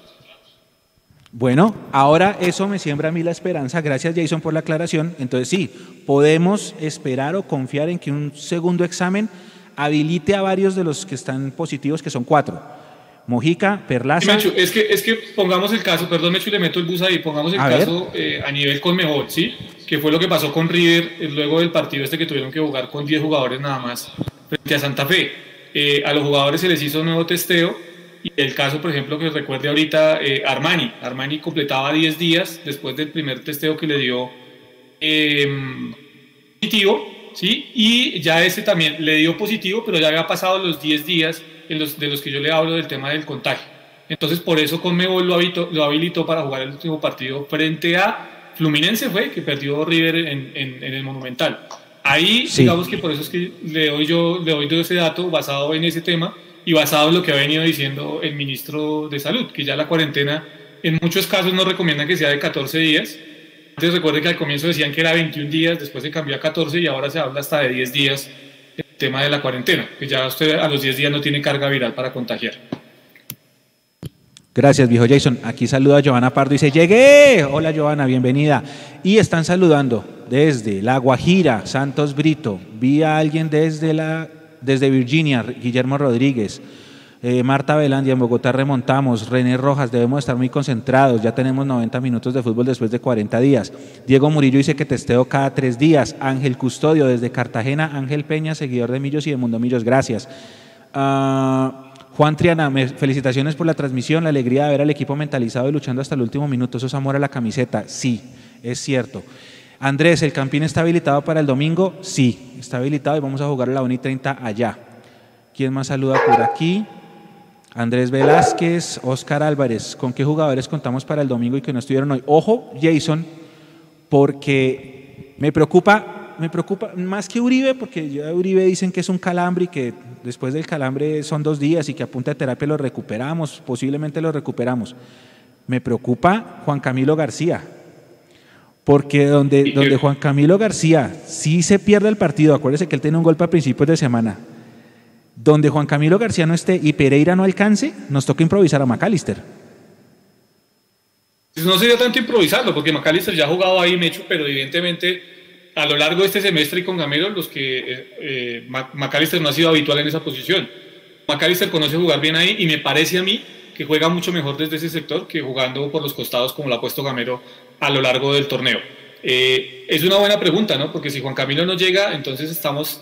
Bueno, ahora eso me siembra a mí la esperanza. Gracias Jason por la aclaración. Entonces sí, podemos esperar o confiar en que un segundo examen habilite a varios de los que están positivos, que son cuatro. Mojica, Perlaza.
es, que, es que pongamos el caso, perdón Mechu, le meto el bus ahí, pongamos el caso eh, a nivel con mejor, ¿sí? Que fue lo que pasó con River eh, luego del partido este que tuvieron que jugar con 10 jugadores nada más frente a Santa Fe. Eh, a los jugadores se les hizo un nuevo testeo y el caso, por ejemplo, que recuerde ahorita Armani. Armani completaba 10 días después del primer testeo que le dio em, positivo, ¿sí? Y ya ese también le dio positivo, pero ya había pasado los 10 días los, de los que yo le hablo del tema del contagio. Entonces, por eso Conmebol lo habilitó, lo habilitó para jugar el último partido frente a Fluminense, fue que perdió River en, en, el Monumental. Ahí, digamos que por eso es que le doy yo le doy ese dato basado en ese tema y basado en lo que ha venido diciendo el ministro de Salud, que ya la cuarentena en muchos casos no recomienda que sea de 14 días. Antes recuerde que al comienzo decían que era 21 días, después se cambió a 14 y ahora se habla hasta de 10 días tema de la cuarentena, que ya usted a los 10 días no tiene carga viral para contagiar.
Gracias, viejo Jason. Aquí saluda a Giovanna Pardo y dice, llegué. Hola, Giovanna, bienvenida. Y están saludando desde La Guajira, Santos Brito. Vi a alguien desde, la, desde Virginia, Guillermo Rodríguez. Eh, Marta Velandia, en Bogotá remontamos. René Rojas, debemos estar muy concentrados. Ya tenemos 90 minutos de fútbol después de 40 días. Diego Murillo dice que testeo cada tres días. Ángel Custodio, desde Cartagena. Ángel Peña, seguidor de Millos y de Mundo Millos. Gracias. Ah, Juan Triana, felicitaciones por la transmisión, la alegría de ver al equipo mentalizado y luchando hasta el último minuto. Eso es amor a la camiseta. Sí, es cierto. Andrés, ¿el Campín está habilitado para el domingo? Sí, está habilitado y vamos a jugar a la 1 y 30 allá. ¿Quién más saluda por aquí? Andrés Velázquez, Oscar Álvarez. ¿Con qué jugadores contamos para el domingo y que no estuvieron hoy? Ojo, Jason, porque me preocupa me preocupa más que Uribe, porque ya Uribe dicen que es un calambre y que después del calambre son dos días y que a punta de terapia lo recuperamos, posiblemente lo recuperamos. Me preocupa Juan Camilo García, porque donde, donde Juan Camilo García sí se pierde el partido, acuérdese que él tiene un golpe a principios de semana, donde Juan Camilo García no esté y Pereira no alcance, nos toca improvisar a McAllister.
No sería tanto improvisarlo, porque McAllister ya ha jugado ahí, Mecho, pero evidentemente a lo largo de este semestre y con Gamero, los que eh, eh McAllister no ha sido habitual en esa posición. McAllister conoce jugar bien ahí y me parece a mí que juega mucho mejor desde ese sector que jugando por los costados como lo ha puesto Gamero a lo largo del torneo. Eh, es una buena pregunta, ¿no? Porque si Juan Camilo no llega, entonces estamos,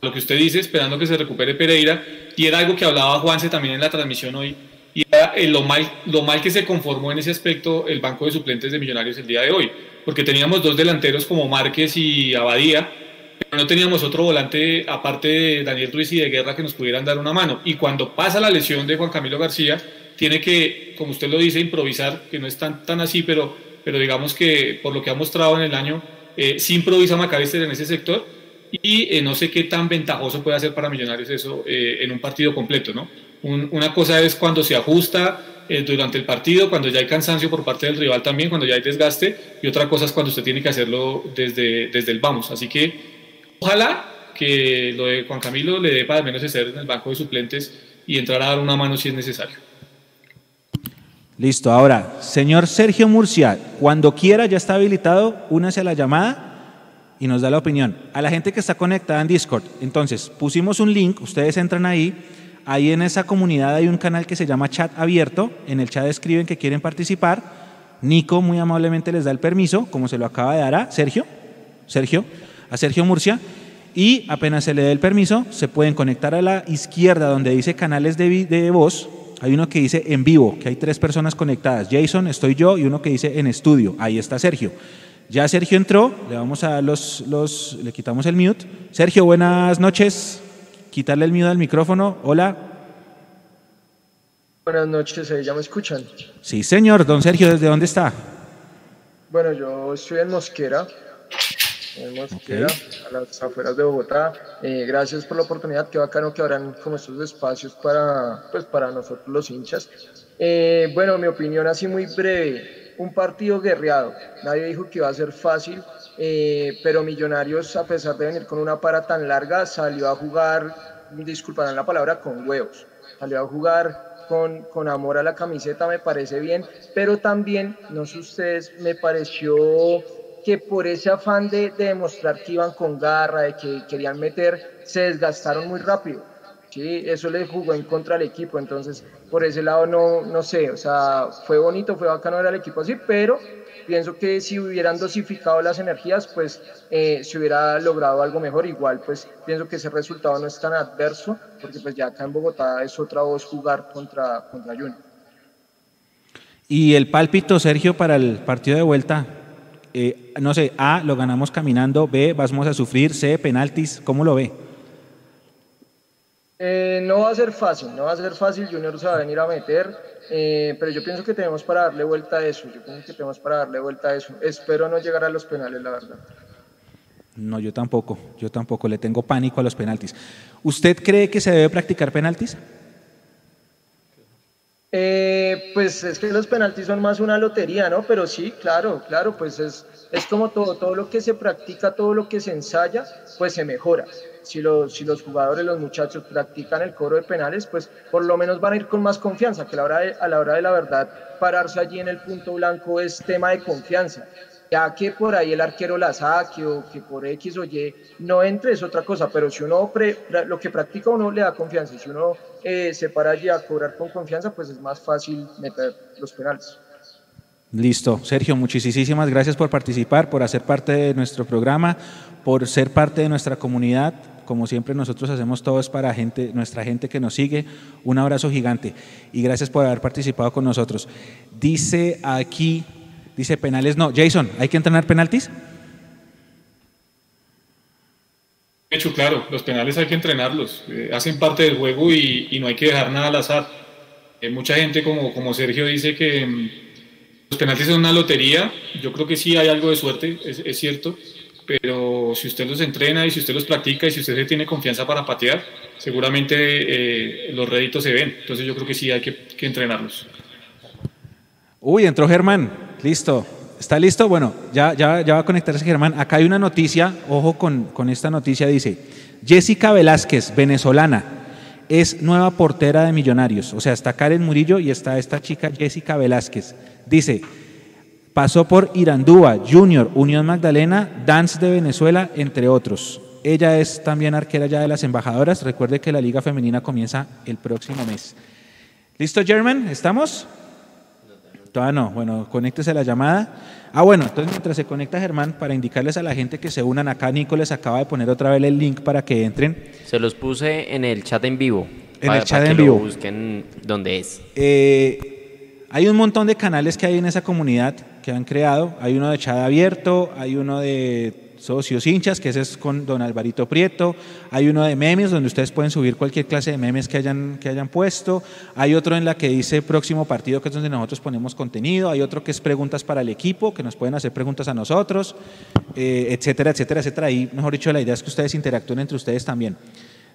lo que usted dice, esperando que se recupere Pereira. Y era algo que hablaba Juanse también en la transmisión hoy. Y era eh, lo, mal, lo mal que se conformó en ese aspecto el banco de suplentes de Millonarios el día de hoy porque teníamos dos delanteros como Márquez y Abadía, pero no teníamos otro volante aparte de Daniel Ruiz y de Guerra que nos pudieran dar una mano. Y cuando pasa la lesión de Juan Camilo García, tiene que, como usted lo dice, improvisar, que no es tan, tan así, pero, pero digamos que por lo que ha mostrado en el año, eh, sí improvisa Macalister en ese sector y eh, no sé qué tan ventajoso puede ser para Millonarios eso eh, en un partido completo, ¿no? una cosa es cuando se ajusta eh, durante el partido, cuando ya hay cansancio por parte del rival también, cuando ya hay desgaste, y otra cosa es cuando usted tiene que hacerlo desde, desde el vamos. Así que ojalá que lo de Juan Camilo le dé para al menos ser en el banco de suplentes y entrar a dar una mano si es necesario.
Listo, ahora, señor Sergio Murcia, cuando quiera ya está habilitado, únase a la llamada y nos da la opinión. A la gente que está conectada en Discord, entonces pusimos un link, ustedes entran ahí Ahí en esa comunidad hay un canal que se llama Chat Abierto. En el chat escriben que quieren participar. Nico muy amablemente les da el permiso, como se lo acaba de dar a Sergio, Sergio, a Sergio Murcia. Y apenas se le dé el permiso, se pueden conectar a la izquierda donde dice canales de, de voz. Hay uno que dice en vivo, que hay tres personas conectadas. Jason, estoy yo, y uno que dice en estudio. Ahí está Sergio. Ya Sergio entró, le vamos a los, los, le quitamos el mute. Sergio, buenas noches quitarle el miedo al micrófono. Hola.
Buenas noches, ¿ya me escuchan?
Sí, señor. Don Sergio, ¿desde dónde está?
Bueno, yo estoy en Mosquera, en Mosquera, a las afueras de Bogotá. Eh, gracias por la oportunidad, qué bacano que habrán como estos espacios para, pues, para nosotros los hinchas. Eh, bueno, mi opinión así muy breve, un partido guerreado, nadie dijo que iba a ser fácil, eh, pero Millonarios, a pesar de venir con una para tan larga, salió a jugar, disculparán la palabra, con huevos. Salió a jugar con, con amor a la camiseta, me parece bien, pero también, no sé ustedes, me pareció que por ese afán de, de demostrar que iban con garra, de que querían meter, se desgastaron muy rápido. Sí, eso le jugó en contra al equipo, entonces por ese lado no, no sé, o sea, fue bonito, fue bacano ver al equipo así, pero pienso que si hubieran dosificado las energías, pues eh, se hubiera logrado algo mejor. Igual, pues pienso que ese resultado no es tan adverso, porque pues ya acá en Bogotá es otra voz jugar contra, contra Junior.
Y el pálpito, Sergio, para el partido de vuelta, eh, no sé, A, lo ganamos caminando, B, vamos a sufrir, C, penaltis, ¿cómo lo ve?
Eh, no va a ser fácil, no va a ser fácil, Junior se va a venir a meter, eh, pero yo pienso que tenemos para darle vuelta a eso, yo pienso que tenemos para darle vuelta a eso. Espero no llegar a los penales, la verdad.
No, yo tampoco, yo tampoco, le tengo pánico a los penaltis. ¿Usted cree que se debe practicar penaltis?
Eh, pues es que los penaltis son más una lotería, ¿no? Pero sí, claro, claro, pues es, es como todo, todo lo que se practica, todo lo que se ensaya, pues se mejora. Si los, jugadores, los muchachos practican el coro de penales, pues por lo menos van a ir con más confianza, que a la hora de, a la, hora de la verdad pararse allí en el punto blanco es tema de confianza. Ya que por ahí el arquero la saque o que por X o Y no entre es otra cosa, pero si uno lo que practica uno le da confianza si uno eh, se para allí a cobrar con confianza, pues es más fácil meter los penales.
Listo. Sergio, muchísimas gracias por participar, por hacer parte de nuestro programa, por ser parte de nuestra comunidad. Como siempre nosotros hacemos todo es para gente, nuestra gente que nos sigue. Un abrazo gigante y gracias por haber participado con nosotros. Dice aquí, dice penales, no, Jason, ¿hay que entrenar penaltis?
hecho, claro, los penales hay que entrenarlos, eh, hacen parte del juego y, no hay que dejar nada al azar. Eh, mucha gente, como, como Sergio, dice que mm, los penaltis son una lotería. Yo creo que sí hay algo de suerte, es, cierto, pero si usted los entrena y si usted los practica y si usted tiene confianza para patear, seguramente eh, los réditos se ven. Entonces yo creo que sí hay que, entrenarlos.
Uy, entró Germán, listo. ¿Está listo? Bueno, ya, ya, ya va a conectarse Germán. Acá hay una noticia, ojo con, con esta noticia, dice, Jessica Velázquez, venezolana, es nueva portera de Millonarios. O sea, está Karen Murillo y está esta chica Jessica Velázquez. Dice, pasó por Irandúa, Junior, Unión Magdalena, Dance de Venezuela, entre otros. Ella es también arquera ya de las embajadoras. Recuerde que la Liga Femenina comienza el próximo mes. ¿Listo, German? ¿Estamos? Todavía no. Bueno, conéctese a la llamada. Ah, bueno, entonces mientras se conecta Germán, para indicarles a la gente que se unan acá, Nico les acaba de poner otra vez el link para que entren.
Se los puse en el chat en vivo.
En el chat en vivo.
busquen dónde es.
Eh, hay un montón de canales que hay en esa comunidad que han creado. Hay uno de chat abierto, hay uno de socios hinchas, que ese es con don Alvarito Prieto. Hay uno de memes, donde ustedes pueden subir cualquier clase de memes que hayan, que hayan puesto. Hay otro en la que dice próximo partido, que es donde nosotros ponemos contenido. Hay otro que es preguntas para el equipo, que nos pueden hacer preguntas a nosotros, eh, etcétera, etcétera, etcétera. Y mejor dicho, la idea es que ustedes interactúen entre ustedes también.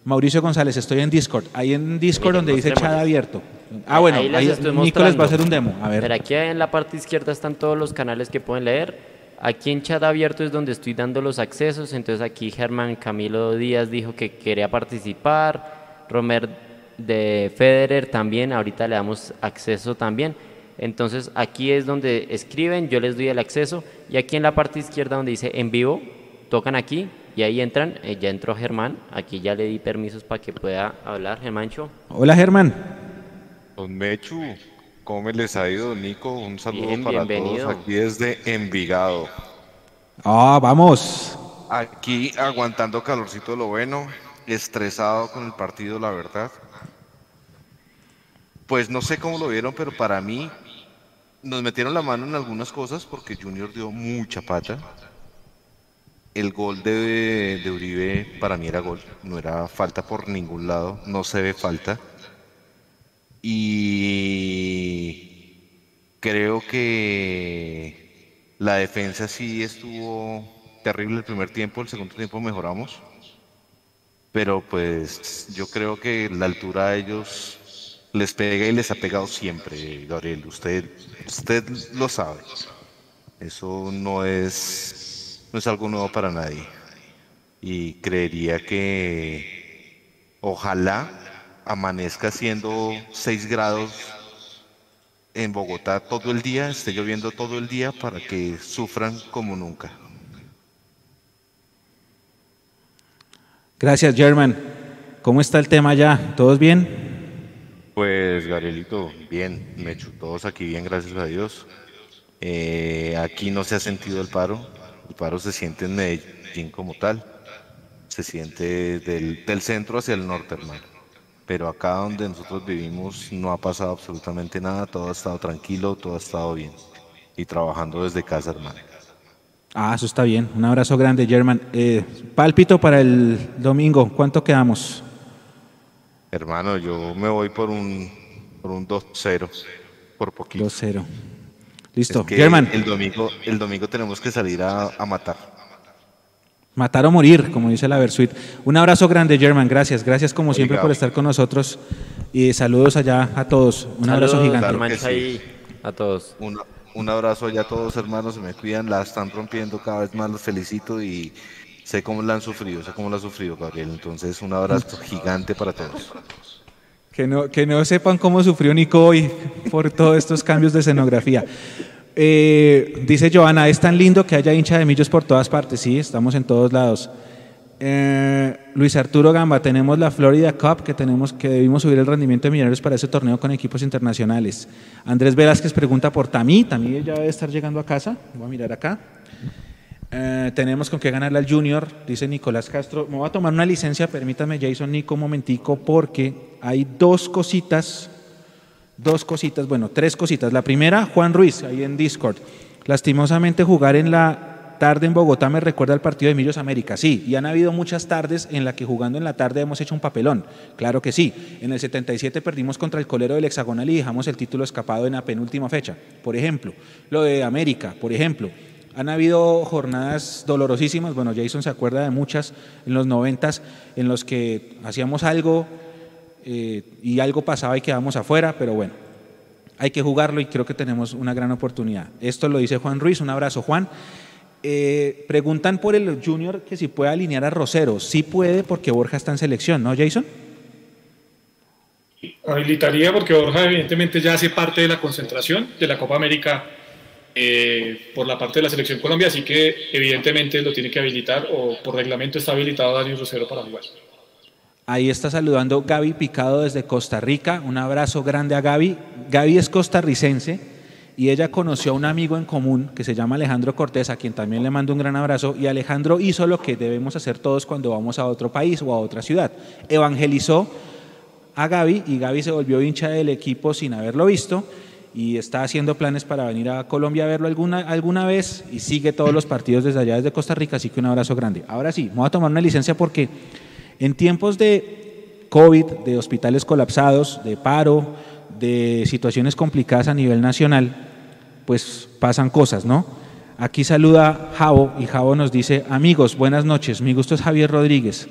Mauricio González, estoy en Discord. Ahí en Discord donde dice chat abierto. Ah, bueno, ahí, les va a hacer un demo. A ver.
Pero aquí en la parte izquierda están todos los canales que pueden leer. Aquí en chat abierto es donde estoy dando los accesos. Entonces aquí Germán Camilo Díaz dijo que quería participar. Romer de Federer también. Ahorita le damos acceso también. Entonces aquí es donde escriben, yo les doy el acceso. Y aquí en la parte izquierda donde dice en vivo, tocan aquí y ahí entran, eh, ya entró Germán, aquí ya le di permisos para que pueda hablar, Germancho.
Hola Germán.
Don Mechu, ¿cómo les ha ido, Nico? Un saludo para todos aquí desde Envigado.
Ah, vamos.
Aquí aguantando calorcito de lo bueno, estresado con el partido, la verdad. Pues no sé cómo lo vieron, pero para mí nos metieron la mano en algunas cosas porque Junior dio mucha pata el gol de, Uribe para mí era gol, no era falta por ningún lado, no se ve falta. Y creo que la defensa sí estuvo terrible el primer tiempo, el segundo tiempo mejoramos. Pero pues yo creo que la altura a ellos les pega y les ha pegado siempre, Gabriel. Usted, usted lo sabe. Eso no es no es algo nuevo para nadie. Y creería que ojalá amanezca siendo 6 grados en Bogotá todo el día, esté lloviendo todo el día para que sufran como nunca.
Gracias, German. ¿Cómo está el tema ya? ¿Todos bien?
Pues, Gabrielito, bien. Me hecho todos aquí bien, gracias a Dios. Eh, aquí no se ha sentido el paro el paro se siente en Medellín como tal, se siente del, del centro hacia el norte, hermano. Pero acá donde nosotros vivimos no ha pasado absolutamente nada, todo ha estado tranquilo, todo ha estado bien. Y trabajando desde casa, hermano.
Ah, eso está bien. Un abrazo grande, German. Eh, pálpito para el domingo. ¿Cuánto quedamos?
Hermano, yo me voy por un, por un 2-0, por poquito.
2-0. Listo. German.
El domingo, el domingo tenemos que salir a, matar.
Matar o morir, como dice la Versuit. Un abrazo grande, German. Gracias. Gracias como siempre por estar con nosotros. Y saludos allá a todos. Un abrazo gigante.
a todos.
Un, un abrazo allá a todos, hermanos. Se me cuidan. La están rompiendo cada vez más. Los felicito y sé cómo la han sufrido. Sé cómo la han sufrido, Gabriel. Entonces, un abrazo gigante para todos.
Que no, que no sepan cómo sufrió Nico hoy por todos estos cambios de escenografía. Eh, dice Joana, es tan lindo que haya hincha de millos por todas partes. Sí, estamos en todos lados. Eh, Luis Arturo Gamba, tenemos la Florida Cup que tenemos que debimos subir el rendimiento de millonarios para ese torneo con equipos internacionales. Andrés Velázquez pregunta por Tamí, Tamí ya debe estar llegando a casa. Voy a mirar acá. Eh, tenemos con qué ganarle al Junior, dice Nicolás Castro. Me voy a tomar una licencia, permítame Jason Nico un momentico, porque hay dos cositas dos cositas, bueno, tres cositas. La primera, Juan Ruiz, ahí en Discord. Lastimosamente jugar en la tarde en Bogotá me recuerda al partido de Millos América. Sí, y han habido muchas tardes en las que jugando en la tarde hemos hecho un papelón. Claro que sí. En el 77 perdimos contra el colero del hexagonal y dejamos el título escapado en la penúltima fecha. Por ejemplo, lo de América, por ejemplo. Han habido jornadas dolorosísimas, bueno, Jason se acuerda de muchas en los noventas en los que hacíamos algo, eh, y algo pasaba y quedamos afuera, pero bueno, hay que jugarlo y creo que tenemos una gran oportunidad. Esto lo dice Juan Ruiz, un abrazo Juan. Eh, preguntan por el Junior que si puede alinear a Rosero. Sí puede porque Borja está en selección, ¿no, Jason?
Habilitaría porque Borja evidentemente ya hace parte de la concentración de la Copa América eh, por la parte de la selección Colombia, así que evidentemente lo tiene que habilitar o por reglamento está habilitado Daniel Rosero para jugar.
Ahí está saludando Gaby Picado desde Costa Rica. Un abrazo grande a Gaby. Gaby es costarricense y ella conoció a un amigo en común que se llama Alejandro Cortés, a quien también le mando un gran abrazo. Y Alejandro hizo lo que debemos hacer todos cuando vamos a otro país o a otra ciudad. Evangelizó a Gaby y Gaby se volvió hincha del equipo sin haberlo visto y está haciendo planes para venir a Colombia a verlo alguna, alguna vez y sigue todos los partidos desde allá, desde Costa Rica. Así que un abrazo grande. Ahora sí, voy a tomar una licencia porque en tiempos de COVID, de hospitales colapsados, de paro, de situaciones complicadas a nivel nacional, pues pasan cosas, ¿no? Aquí saluda Javo y Javo nos dice, amigos, buenas noches, mi gusto es Javier Rodríguez.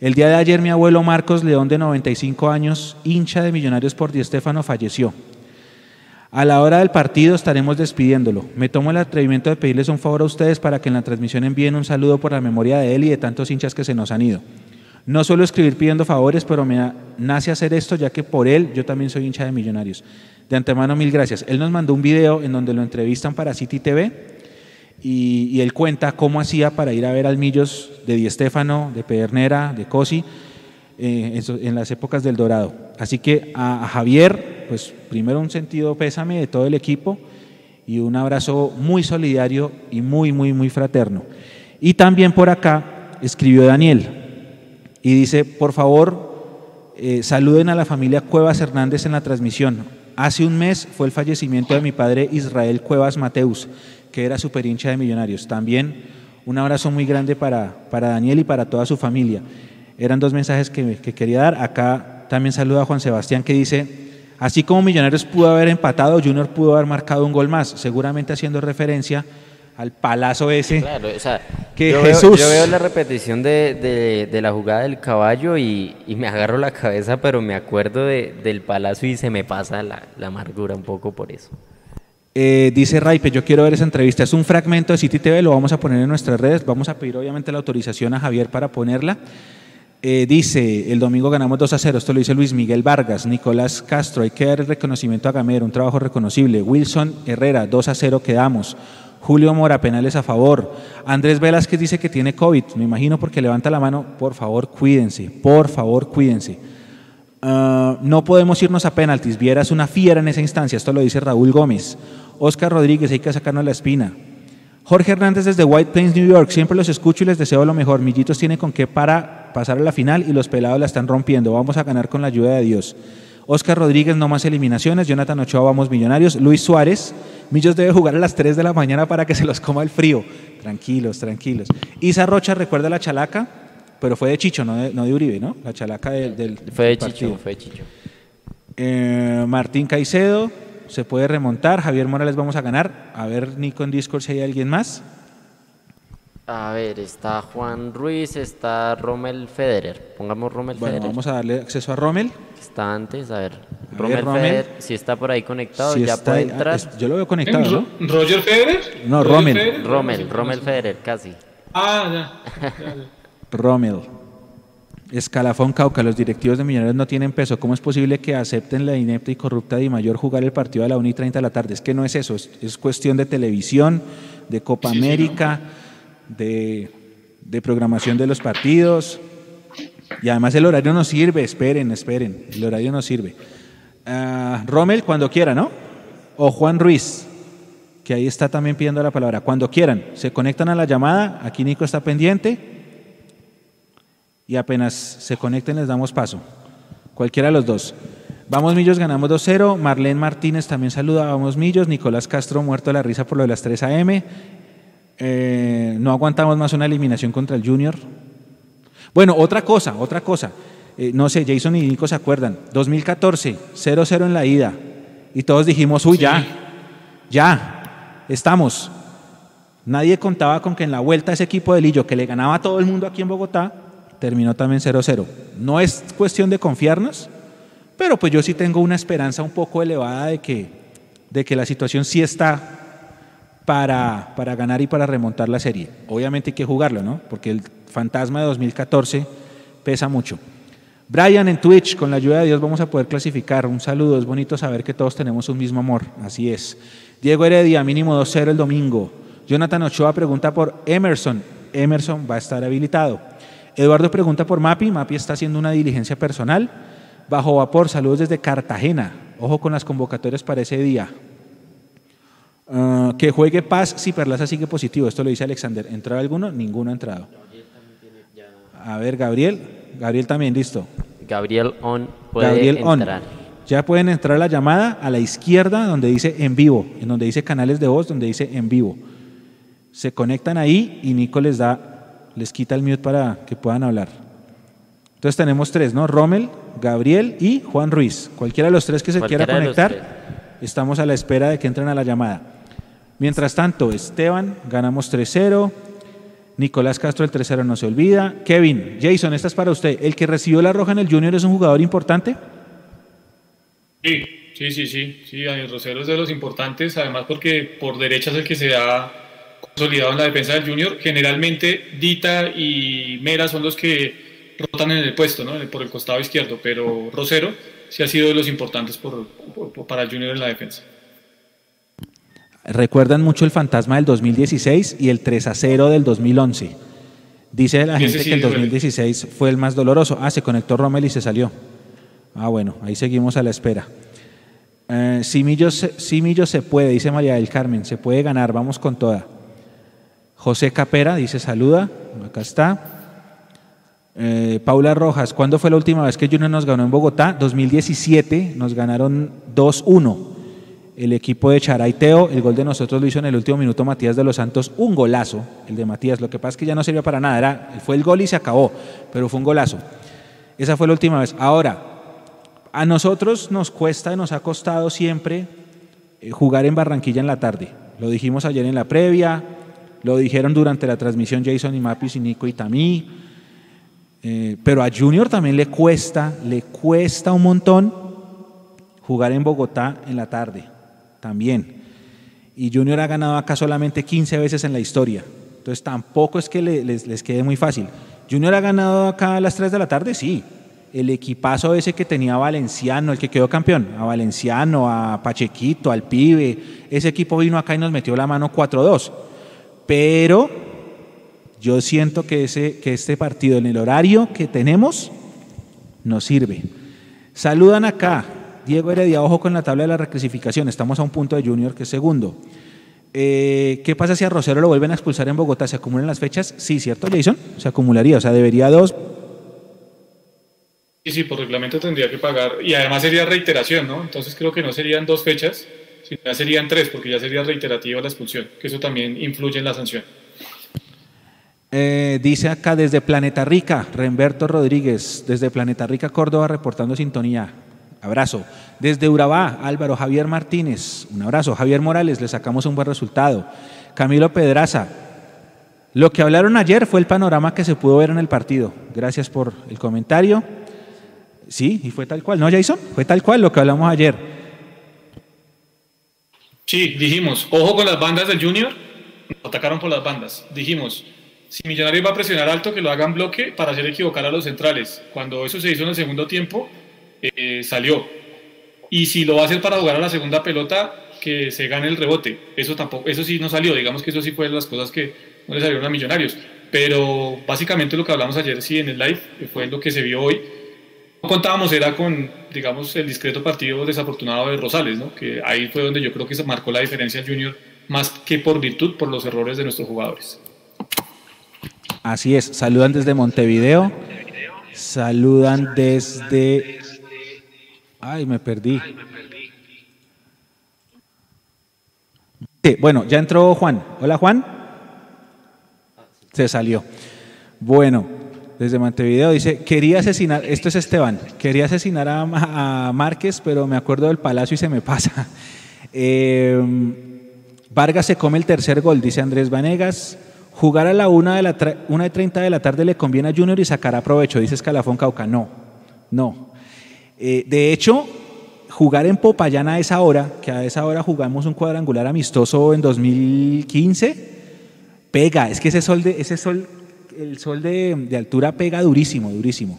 El día de ayer mi abuelo Marcos León de 95 años, hincha de Millonarios por Di Stéfano, falleció. A la hora del partido estaremos despidiéndolo. Me tomo el atrevimiento de pedirles un favor a ustedes para que en la transmisión envíen un saludo por la memoria de él y de tantos hinchas que se nos han ido. No suelo escribir pidiendo favores, pero me nace hacer esto ya que por él yo también soy hincha de Millonarios. De antemano, mil gracias. Él nos mandó un video en donde lo entrevistan para City TV y, él cuenta cómo hacía para ir a ver al Millos de Di Stéfano, de Pedernera, de Cosi, eh, en, las épocas del Dorado. Así que a, Javier, pues primero un sentido pésame de todo el equipo y un abrazo muy solidario y muy, muy, muy fraterno. Y también por acá escribió Daniel, y dice, por favor, eh, saluden a la familia Cuevas Hernández en la transmisión. Hace un mes fue el fallecimiento de mi padre Israel Cuevas Mateus, que era super hincha de Millonarios. También un abrazo muy grande para, para Daniel y para toda su familia. Eran dos mensajes que, que quería dar. Acá también saluda a Juan Sebastián que dice, así como Millonarios pudo haber empatado, Junior pudo haber marcado un gol más, seguramente haciendo referencia al palazo ese.
Claro, o sea, que yo Jesús. Veo, yo veo la repetición de, la jugada del caballo y, me agarro la cabeza, pero me acuerdo del palazo y se me pasa la, amargura un poco por eso.
Eh, dice Raipe, yo quiero ver esa entrevista. Es un fragmento de City TV, lo vamos a poner en nuestras redes. Vamos a pedir obviamente la autorización a Javier para ponerla. Eh, dice, el domingo ganamos 2 a 0, esto lo dice Luis Miguel Vargas, Nicolás Castro, hay que dar el reconocimiento a Gamero, un trabajo reconocible. Wilson Herrera, 2 a 0 quedamos. Julio Mora, penales a favor. Andrés Velázquez dice que tiene COVID, me imagino porque levanta la mano. Por favor, cuídense, por favor, cuídense. Ah, no podemos irnos a penaltis. Vieras una fiera en esa instancia, esto lo dice Raúl Gómez. Oscar Rodríguez, hay que sacarnos la espina. Jorge Hernández desde White Plains, New York. Siempre los escucho y les deseo lo mejor. Millitos tiene con qué para pasar a la final y los pelados la están rompiendo. Vamos a ganar con la ayuda de Dios. Oscar Rodríguez, no más eliminaciones. Jonathan Ochoa, vamos millonarios. Luis Suárez, Millos debe jugar a las 3 de la mañana para que se los coma el frío. Tranquilos, tranquilos. Isa Rocha recuerda la chalaca, pero fue de Chicho, no de, no de Uribe, ¿no? La chalaca del.
fue de Chicho, fue de Chicho.
Eh, Martín Caicedo, se puede remontar. Javier Morales, vamos a ganar. A ver, Nico en Discord si hay alguien más.
A ver, está Juan Ruiz, está Rommel Federer. Pongamos Rommel
Bueno,
Federer.
vamos a darle acceso a Rommel.
Está antes, a ver.
A ver,
Rommel. Federer, si está por ahí conectado,
Si
ya
está
puede
ahí-
entrar.
es- yo lo veo conectado, ¿no?
Ro- ¿Roger Federer?
No,
¿Roger
Rommel.
Federer?
Rommel, Rommel. Federer, casi.
Ah, ya. ya, ya.
Rommel. Escalafón Cauca, los directivos de Millonarios no tienen peso. ¿Cómo es posible que acepten la inepta y corrupta Di Mayor jugar el partido a la 1 y 30 de la tarde? Es que no es eso, es, es cuestión de televisión, de Copa
Sí, sí,
América, de, de programación de los partidos. Y además el horario no sirve, esperen, esperen, el horario no sirve. Ah, Rommel, cuando quiera, ¿no? O Juan Ruiz, que ahí está también pidiendo la palabra. Cuando quieran, se conectan a la llamada, aquí Nico está pendiente y apenas se conecten les damos paso. Cualquiera de los dos. Vamos Millos, ganamos 2-0. Marlene Martínez también saluda. Vamos Millos. Nicolás Castro muerto de la risa por lo de las 3 AM. Eh, no aguantamos más una eliminación contra el Junior. Bueno, otra cosa, otra cosa. Eh, no sé, Jason y Nico se acuerdan. 2014, 0-0 en la ida. Y todos dijimos, uy, ya, ya, estamos. Nadie contaba con que en la vuelta ese equipo de Lillo, que le ganaba a todo el mundo aquí en Bogotá, terminó también 0-0. No es cuestión de confiarnos, pero pues yo sí tengo una esperanza un poco elevada de que, de que la situación sí está para, para ganar y para remontar la serie. Obviamente hay que jugarlo, ¿no? Porque el fantasma de 2014 pesa mucho. Brian en Twitch, con la ayuda de Dios vamos a poder clasificar. Un saludo, es bonito saber que todos tenemos un mismo amor. Así es. Diego Heredia, mínimo 2-0 el domingo. Jonathan Ochoa pregunta por Emerson. Emerson va a estar habilitado. Eduardo pregunta por Mapi. Mapi está haciendo una diligencia personal. Bajo vapor, saludos desde Cartagena. Ojo con las convocatorias para ese día. Ah, que juegue Paz si Perlaza sigue positivo. Esto lo dice Alexander. ¿Entró alguno? Ninguno ha entrado. A ver, Gabriel. Gabriel también, listo.
Gabriel On puede
Gabriel On.
entrar.
Ya pueden entrar a la llamada a la izquierda donde dice en vivo, en donde dice canales de voz, donde dice en vivo. Se conectan ahí y Nico les da, les quita el mute para que puedan hablar. Entonces tenemos tres, ¿no? Rommel, Gabriel y Juan Ruiz. Cualquiera de los tres que se quiera conectar, estamos a la espera de que entren a la llamada. Mientras tanto, Esteban, ganamos 3-0. Nicolás Castro, el 3-0 no se olvida. Kevin, Jason, esta es para usted. ¿El que recibió la roja en el Junior es un jugador importante?
Sí, sí, sí, sí, Daniel Rosero es de los importantes, además porque por derecha es el que se ha consolidado en la defensa del Junior. Generalmente Dita y Mera son los que rotan en el puesto, ¿no? Por el costado izquierdo, pero Rosero sí ha sido de los importantes por- por- por- para el Junior en la defensa.
Recuerdan mucho el fantasma del 2016 y el 3 a 0 del 2011. Dice la gente que el
duele.
2016 fue el más doloroso. Ah, se conectó Rommel y se salió. Ah, bueno, ahí seguimos a la espera. Eh, si, Millos, se- si Millos se puede, dice María del Carmen, se puede ganar, vamos con toda. José Capera dice saluda, acá está. Eh, Paula Rojas, ¿cuándo fue la última vez que Junior nos ganó en Bogotá? 2017, nos ganaron 2-1. El equipo de Charaiteo, el gol de nosotros lo hizo en el último minuto Matías de los Santos, un golazo, el de Matías. Lo que pasa es que ya no servía para nada, era, fue el gol y se acabó, pero fue un golazo. Esa fue la última vez. Ahora, a nosotros nos cuesta, nos ha costado siempre eh, jugar en Barranquilla en la tarde. Lo dijimos ayer en la previa, lo dijeron durante la transmisión Jason y Mapis y Nico y Tamí. Eh, pero a Junior también le cuesta, le cuesta un montón jugar en Bogotá en la tarde, también. Y Junior ha ganado acá solamente 15 veces en la historia. Entonces tampoco es que le- les, les quede muy fácil. Junior ha ganado acá a las 3 de la tarde, sí. El equipazo ese que tenía Valenciano, el que quedó campeón, a Valenciano, a Pachequito, al Pibe, ese equipo vino acá y nos metió la mano 4-2. Pero yo siento que, ese, que este partido en el horario que tenemos nos sirve. Saludan acá. Diego Heredia, ojo con la tabla de la reclasificación. Estamos a un punto de Junior, que es segundo. Eh, ¿Qué pasa si a Rosero lo vuelven a expulsar en Bogotá? ¿Se acumulan las fechas? Sí, ¿cierto, Jason? Se acumularía. O sea, debería dos.
Sí, sí, por reglamento tendría que pagar. Y además sería reiteración, ¿no? Entonces creo que no serían dos fechas, sino ya serían tres, porque ya sería reiterativa la expulsión, que eso también influye en la sanción.
Eh, dice acá desde Planeta Rica, Remberto Rodríguez, desde Planeta Rica, Córdoba, reportando sintonía. Abrazo. Desde Urabá, Álvaro Javier Martínez, un abrazo. Javier Morales, le sacamos un buen resultado. Camilo Pedraza, Lo que hablaron ayer fue el panorama que se pudo ver en el partido. Gracias por el comentario. Sí, y fue tal cual. ¿No, Jason? Fue tal cual lo que hablamos ayer.
Sí, dijimos, ojo con las bandas del Junior. Atacaron por las bandas. Dijimos, si Millonarios va a presionar alto, que lo hagan bloque para hacer equivocar a los centrales. Cuando eso se hizo en el segundo tiempo, eh, salió. Y si lo va a hacer para jugar a la segunda pelota, que se gane el rebote. Eso tampoco, eso sí no salió. Digamos que eso sí fue de las cosas que no le salieron a Millonarios. Pero básicamente lo que hablamos ayer sí en el live fue lo que se vio hoy. No contábamos era con, digamos, el discreto partido desafortunado de Rosales, ¿no? Que ahí fue donde yo creo que se marcó la diferencia Junior, más que por virtud, por los errores de nuestros jugadores.
Así es, saludan desde Montevideo. Saludan desde. Ay, me perdí. bueno, ya entró Juan. Hola, Juan. Se salió. Bueno, desde Montevideo dice: Quería asesinar. Esto es Esteban. Quería asesinar a, Márquez, pero me acuerdo del palacio y se me pasa. Eh, Vargas se come el tercer gol, dice Andrés Vanegas. Jugar a la 1 de, la una de 30 de la tarde le conviene a Junior y sacará provecho, dice Escalafón Cauca. No, no. Eh, de hecho, jugar en Popayán a esa hora, que a esa hora jugamos un cuadrangular amistoso en 2015, pega. Es que ese sol, de, ese sol el sol de, altura pega durísimo, durísimo.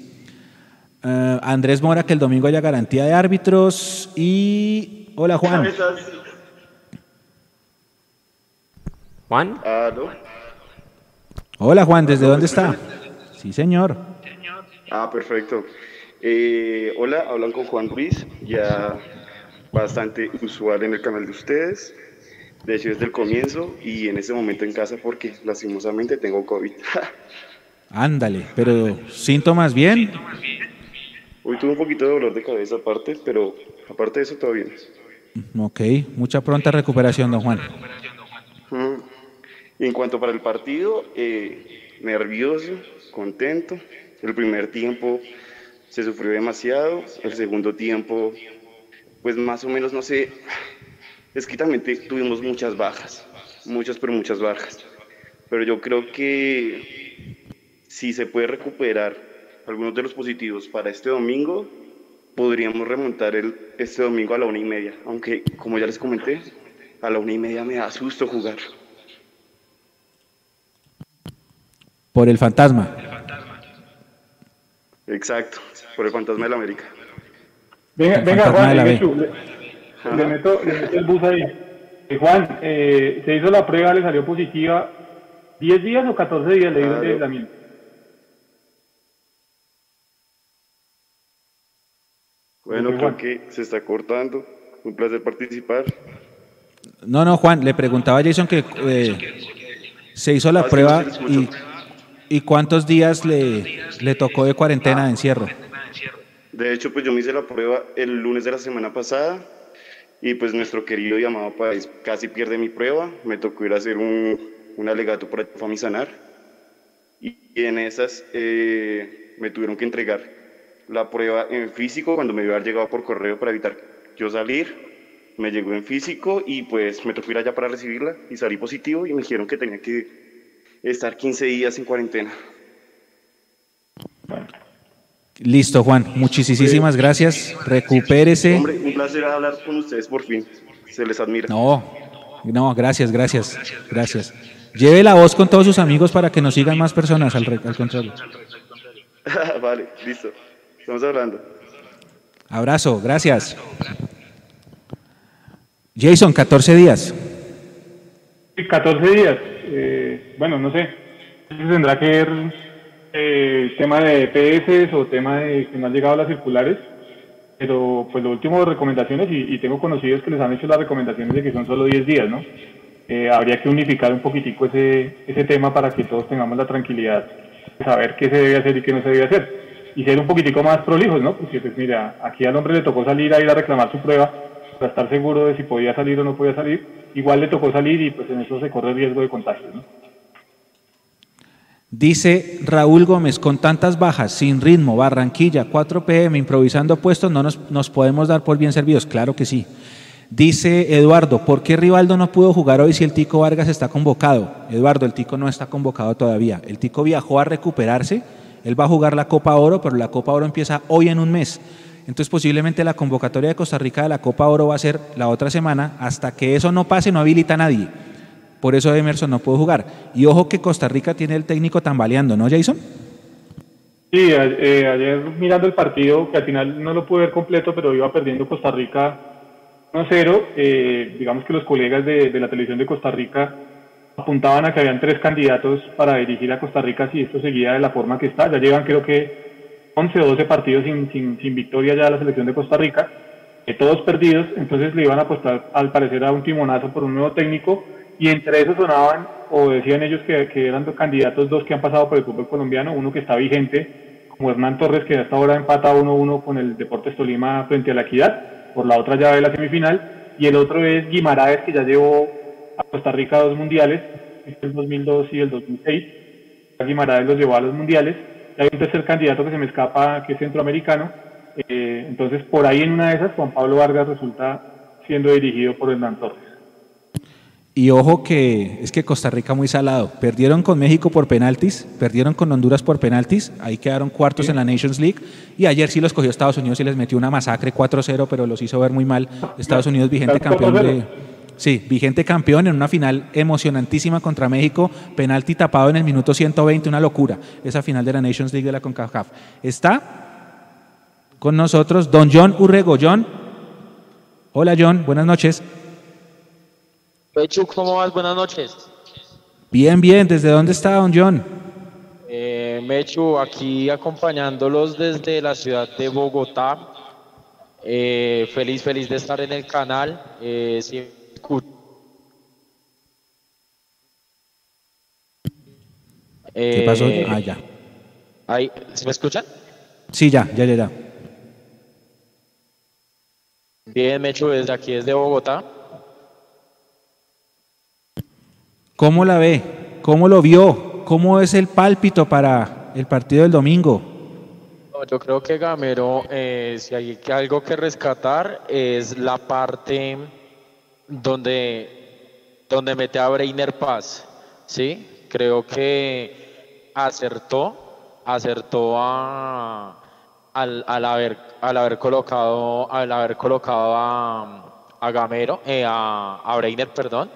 Eh, Andrés Mora, que el domingo haya garantía de árbitros. Y. Hola, Juan.
Juan.
Hola Juan, ¿desde dónde está? Sí, señor.
Ah, perfecto. Eh, hola, hablan con Juan Ruiz, ya bastante usual en el canal de ustedes, de hecho desde el comienzo y en este momento en casa porque lastimosamente tengo COVID.
Ándale, pero síntomas bien.
Hoy tuve un poquito de dolor de cabeza aparte, pero aparte de eso todo bien.
Ok, mucha pronta recuperación, don Juan.
Y en cuanto para el partido, eh, nervioso, contento. El primer tiempo se sufrió demasiado, el segundo tiempo, pues más o menos, no sé, es que también tuvimos muchas bajas, muchas pero muchas bajas. Pero yo creo que si se puede recuperar algunos de los positivos para este domingo, podríamos remontar el, este domingo a la una y media. Aunque, como ya les comenté, a la una y media me da susto jugar.
Por el fantasma.
Exacto, por el fantasma de la América.
Venga, venga Juan, le, le, meto, le, meto, el bus ahí. Eh, Juan, eh, se hizo la prueba, le salió positiva. ¿10 días o 14 días le dio el aislamiento?
Bueno, creo que se está cortando. Un placer participar.
No, no, Juan, le preguntaba a Jason que eh, se hizo la ah, prueba y ¿Y cuántos días le, le tocó de cuarentena, de encierro?
De hecho, pues yo me hice la prueba el lunes de la semana pasada y pues nuestro querido llamado país casi pierde mi prueba. Me tocó ir a hacer un, un alegato para Famisanar y, y en esas eh, me tuvieron que entregar la prueba en físico cuando me iba a haber llegado por correo para evitar yo salir. Me llegó en físico y pues me tocó ir allá para recibirla y salí positivo y me dijeron que tenía que estar 15 días en cuarentena.
Listo, Juan. Muchísimas gracias. Recupérese.
Hombre, un placer hablar con ustedes por fin. Se les admira.
No, no, gracias, gracias, gracias. Lleve la voz con todos sus amigos para que nos sigan más personas al, al contrario.
vale, listo. Estamos hablando.
Abrazo, gracias. Jason, 14 días.
14 días. Eh, bueno, no sé, tendrá que ver eh, tema de EPS o tema de que no han llegado las circulares, pero pues lo último recomendaciones, y, tengo conocidos que les han hecho las recomendaciones de que son solo 10 días, ¿no? Eh, habría que unificar un poquitico ese, ese tema para que todos tengamos la tranquilidad de saber qué se debe hacer y qué no se debe hacer. Y ser un poquitico más prolijos, ¿no? Porque pues mira, aquí al hombre le tocó salir a ir a reclamar su prueba para estar seguro de si podía salir o no podía salir igual le tocó salir y pues en eso se corre riesgo de contagio.
Dice Raúl Gómez, con tantas bajas, sin ritmo, Barranquilla, 4 pm, improvisando puestos, no nos, nos podemos dar por bien servidos. Claro que sí. Dice Eduardo, ¿por qué Rivaldo no pudo jugar hoy si el Tico Vargas está convocado? Eduardo, el Tico no está convocado todavía. El Tico viajó a recuperarse. Él va a jugar la Copa Oro, pero la Copa Oro empieza hoy en un mes. Entonces posiblemente la convocatoria de Costa Rica de la Copa Oro va a ser la otra semana. Hasta que eso no pase no habilita a nadie. Por eso Emerson no pudo jugar. Y ojo que Costa Rica tiene el técnico tambaleando, ¿no, Jason?
Sí, eh, ayer mirando el partido, que al final no lo pude ver completo, pero iba perdiendo Costa Rica 1-0, eh, digamos que los colegas de, la televisión de Costa Rica apuntaban a que habían tres candidatos para dirigir a Costa Rica si esto seguía de la forma que está. Ya llevan creo que 11 o 12 partidos sin, sin, victoria ya la selección de Costa Rica, eh, todos perdidos, entonces le iban a apostar al parecer a un timonazo por un nuevo técnico y entre esos sonaban o decían ellos que, eran dos candidatos, dos que han pasado por el fútbol colombiano, uno que está vigente, como Hernán Torres, que hasta ahora empata 1-1 con el Deportes Tolima frente a la Equidad, por la otra llave de la semifinal, y el otro es Guimaraes, que ya llevó a Costa Rica a dos mundiales, el 2002 y el 2006. Guimaraes los llevó a los mundiales. Y hay un tercer candidato que se me escapa, que es centroamericano. Eh, entonces, por ahí en una de esas, Juan Pablo Vargas resulta siendo dirigido por Hernán Torres.
Y ojo que es que Costa Rica muy salado. Perdieron con México por penaltis, perdieron con Honduras por penaltis, ahí quedaron cuartos en la Nations League y ayer sí los cogió Estados Unidos y les metió una masacre 4-0, pero los hizo ver muy mal. Estados Unidos vigente campeón de Sí, vigente campeón en una final emocionantísima contra México, penalti tapado en el minuto 120, una locura, esa final de la Nations League de la CONCACAF. Está con nosotros don John Urrego. John, hola John, buenas noches.
Pechu, ¿cómo vas? Buenas noches.
Bien, bien. ¿Desde dónde está, don John?
Eh, Mechu, aquí acompañándolos desde la ciudad de Bogotá. Eh, feliz, feliz de estar en el canal. Eh,
¿Qué pasó? Eh, ah, ya.
Ahí, ¿Se me escuchan?
Sí, ya, ya, ya, ya.
Bien, Mechu, desde aquí, desde Bogotá.
¿Cómo la ve? ¿Cómo lo vio? ¿Cómo es el pálpito para el partido del domingo?
yo creo que Gamero, eh, si hay algo que rescatar, es la parte donde, donde mete a Breiner Paz. ¿sí? Creo que acertó, acertó a, al, haber, al haber colocado, al haber colocado a, Gamero, eh, a, a Breiner, perdón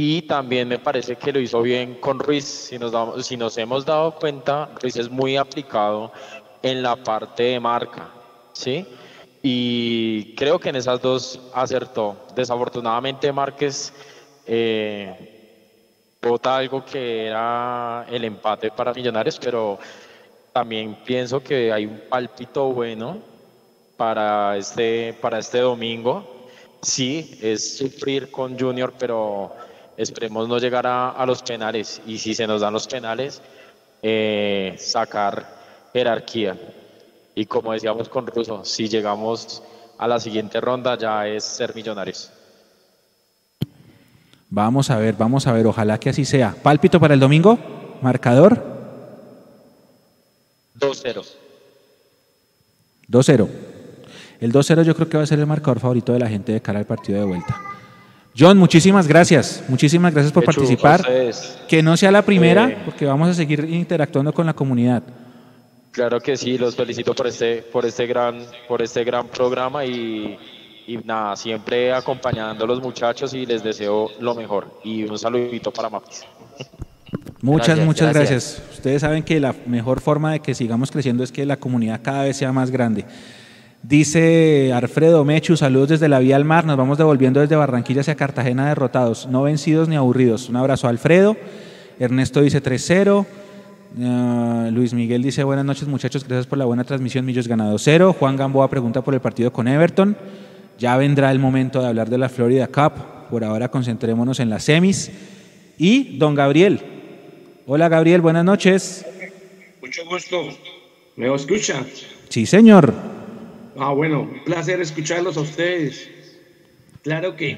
y también me parece que lo hizo bien con Ruiz. Si nos, damos, si nos hemos dado cuenta, Ruiz es muy aplicado en la parte de marca, ¿sí? Y creo que en esas dos acertó. Desafortunadamente Márquez eh, vota algo que era el empate para Millonarios, pero también pienso que hay un palpito bueno para este, para este domingo. Sí, es sufrir con Junior, pero Esperemos no llegar a, los penales y si se nos dan los penales, eh, sacar jerarquía. Y como decíamos con Russo, si llegamos a la siguiente ronda ya es ser millonarios.
Vamos a ver, vamos a ver, ojalá que así sea. Pálpito para el domingo, marcador.
2-0.
2-0. El 2-0 yo creo que va a ser el marcador favorito de la gente de cara al partido de vuelta. John, muchísimas gracias. Muchísimas gracias por participar. Que no sea la primera, eh, porque vamos a seguir interactuando con la comunidad.
Claro que sí, los felicito por este, por este gran, por este gran programa y, nada, siempre acompañando a los muchachos y les deseo lo mejor. Y un saludito para Mapis.
Muchas, muchas gracias. Ustedes saben que la mejor forma de que sigamos creciendo es que la comunidad cada vez sea más grande. Dice Alfredo Mechu, saludos desde la vía al mar, nos vamos devolviendo desde Barranquilla hacia Cartagena derrotados, no vencidos ni aburridos. Un abrazo a Alfredo. Ernesto dice 3-0. Ah, Luis Miguel dice buenas noches muchachos, gracias por la buena transmisión, Millos ganado 0. Juan Gamboa pregunta por el partido con Everton. Ya vendrá el momento de hablar de la Florida Cup. Por ahora concentrémonos en las semis. Y don Gabriel. Hola Gabriel, buenas noches.
Mucho gusto. ¿Me escucha?
Sí, señor.
Ah, bueno, un placer escucharlos a ustedes. Claro que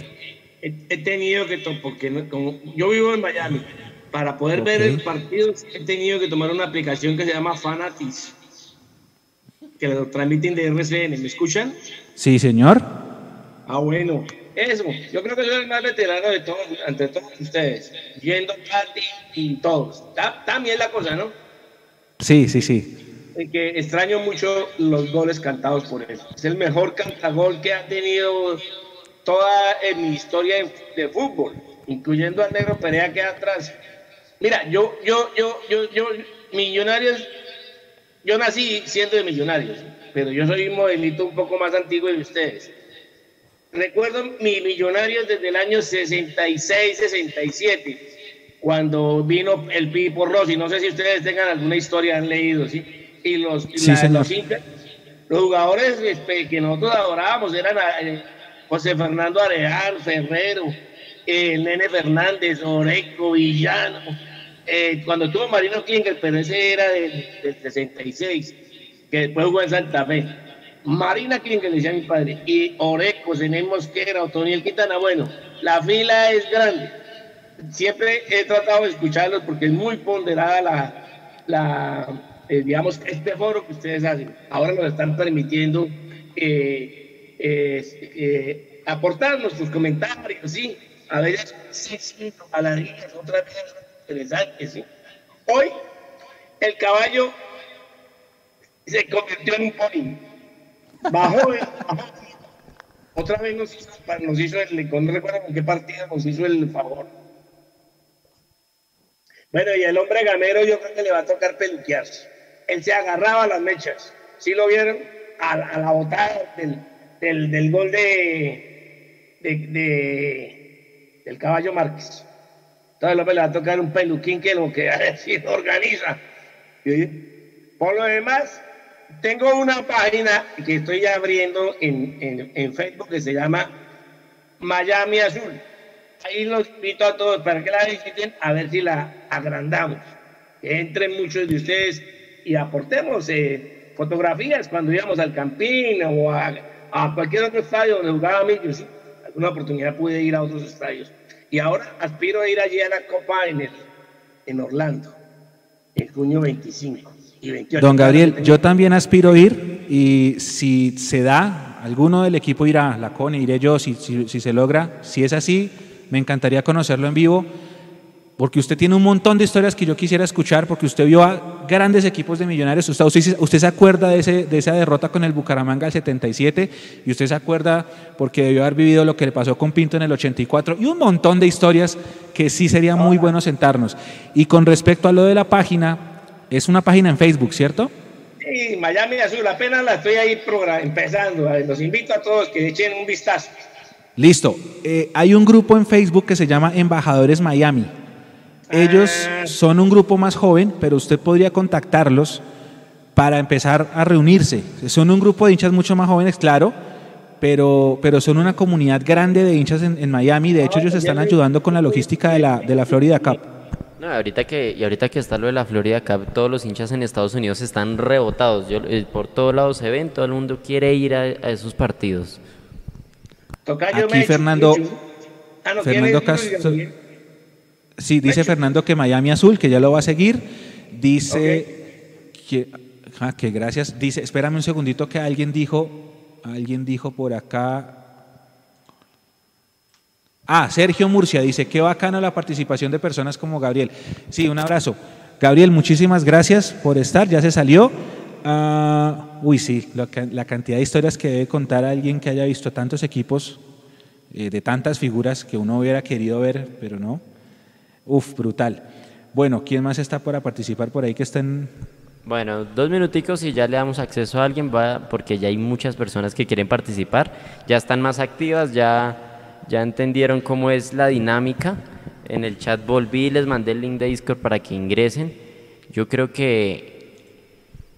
he, tenido que, porque como yo vivo en Miami, para poder ver el partido he tenido que tomar una aplicación que se llama Fanatis, que lo transmiten de RCN. ¿Me escuchan?
Sí, señor.
Ah, bueno. Eso, yo creo que soy el más veterano de todos, entre todos ustedes. Yendo Katy y todos. Bien la cosa, ¿no?
Sí, sí, sí.
Que extraño mucho los goles cantados por él. Es el mejor cantagol que ha tenido toda en mi historia de, de fútbol, incluyendo al negro Perea que atrás. Mira, yo, yo, yo, yo, yo, millonarios, yo nací siendo de millonarios, pero yo soy un modelito un poco más antiguo de ustedes. Recuerdo mi millonarios desde el año 66, 67, cuando vino el Pipo Rossi. No sé si ustedes tengan alguna historia, han leído, ¿sí? Y los, y
Sí,
la-
señor.
los incas, los jugadores este, que nosotros adorábamos eran eh, José Fernando Arejal, Ferrero, eh, Nene Fernández, Oreco, Villano. Eh, cuando tuvo Marino Klinger, pero ese era del, del 66, que después jugó en Santa Fe. Marina Klinger, decía mi padre, y Oreco, Zenén Mosquera, Otoniel Quintana. Bueno, la fila es grande. Siempre he tratado de escucharlos porque es muy ponderada la, la eh, digamos, este foro que ustedes hacen. Ahora nos están permitiendo eh, eh, eh, aportarnos sus comentarios, ¿sí? A veces sí, sí, a las otras veces interesantes, ¿sí? Hoy el caballo se convirtió en un pony. Bajó, eh, bajó. Otra vez nos hizo, nos hizo el, no recuerdo con qué partido nos hizo el favor. Bueno, y el hombre gamero yo creo que le va a tocar peluquearse. Él se agarraba a las mechas. ¿Sí lo vieron? A, la- botada del, del, gol de, de, de- del caballo Márquez. Entonces hombre le va a tocar un peluquín que lo que sí, organiza. Por lo demás, tengo una página que estoy abriendo en, Facebook que se llama Miami Azul. Ahí los invito a todos para que la visiten a ver si la agrandamos. Entren muchos de ustedes y aportemos eh, fotografías cuando íbamos al Campín o a, a cualquier otro estadio donde jugaba Millos. Alguna oportunidad pude ir a otros estadios. Y ahora aspiro a ir allí a la Copa en, el- en Orlando, en junio 25 y 28.
Don Gabriel, yo también aspiro a ir y si se da, alguno del equipo irá, la CONE, iré yo, si, si, si se logra. Si es así, me encantaría conocerlo en vivo, porque usted tiene un montón de historias que yo quisiera escuchar, porque usted vio a grandes equipos de millonarios. Usted, usted, usted se acuerda de, ese, de esa derrota con el Bucaramanga del 77 y usted se acuerda porque debió haber vivido lo que le pasó con Pinto en el 84 y un montón de historias que sí sería muy bueno sentarnos. Y con respecto a lo de la página, es una página en Facebook, ¿cierto?
Sí, Miami Azul, apenas la estoy ahí empezando. Los invito a todos que echen un vistazo.
Listo. Eh, hay un grupo en Facebook que se llama Embajadores Miami. Ellos son un grupo más joven, pero usted podría contactarlos para empezar a reunirse. Son un grupo de hinchas mucho más jóvenes, claro, pero, pero son una comunidad grande de hinchas en, en Miami. De hecho, ellos están ayudando con la logística de la, de la Florida Cup.
No, ahorita que, y ahorita que está lo de la Florida Cup, todos los hinchas en Estados Unidos están rebotados. Yo, eh, por todos lados se ven, todo el mundo quiere ir a, a esos partidos.
Tocayo
Aquí Fernando.
Ah,
Fernando. Castro. Sí, dice Fernando que Miami Azul, que ya lo va a seguir. Dice que, ah, que gracias. Dice, espérame un segundito que alguien dijo, alguien dijo por acá. Ah, Sergio Murcia dice, qué bacana la participación de personas como Gabriel. Sí, un abrazo. Gabriel, muchísimas gracias por estar, ya se salió. Ah, uy, sí, la cantidad de historias que debe contar alguien que haya visto tantos equipos, eh, de tantas figuras que uno hubiera querido ver, pero no. Uf, brutal. Bueno, ¿quién más está para participar por ahí que estén?
Bueno, dos minuticos y ya le damos acceso a alguien, va, porque ya hay muchas personas que quieren participar, ya están más activas, ya, ya entendieron cómo es la dinámica. En el chat volví les mandé el link de Discord para que ingresen. Yo creo que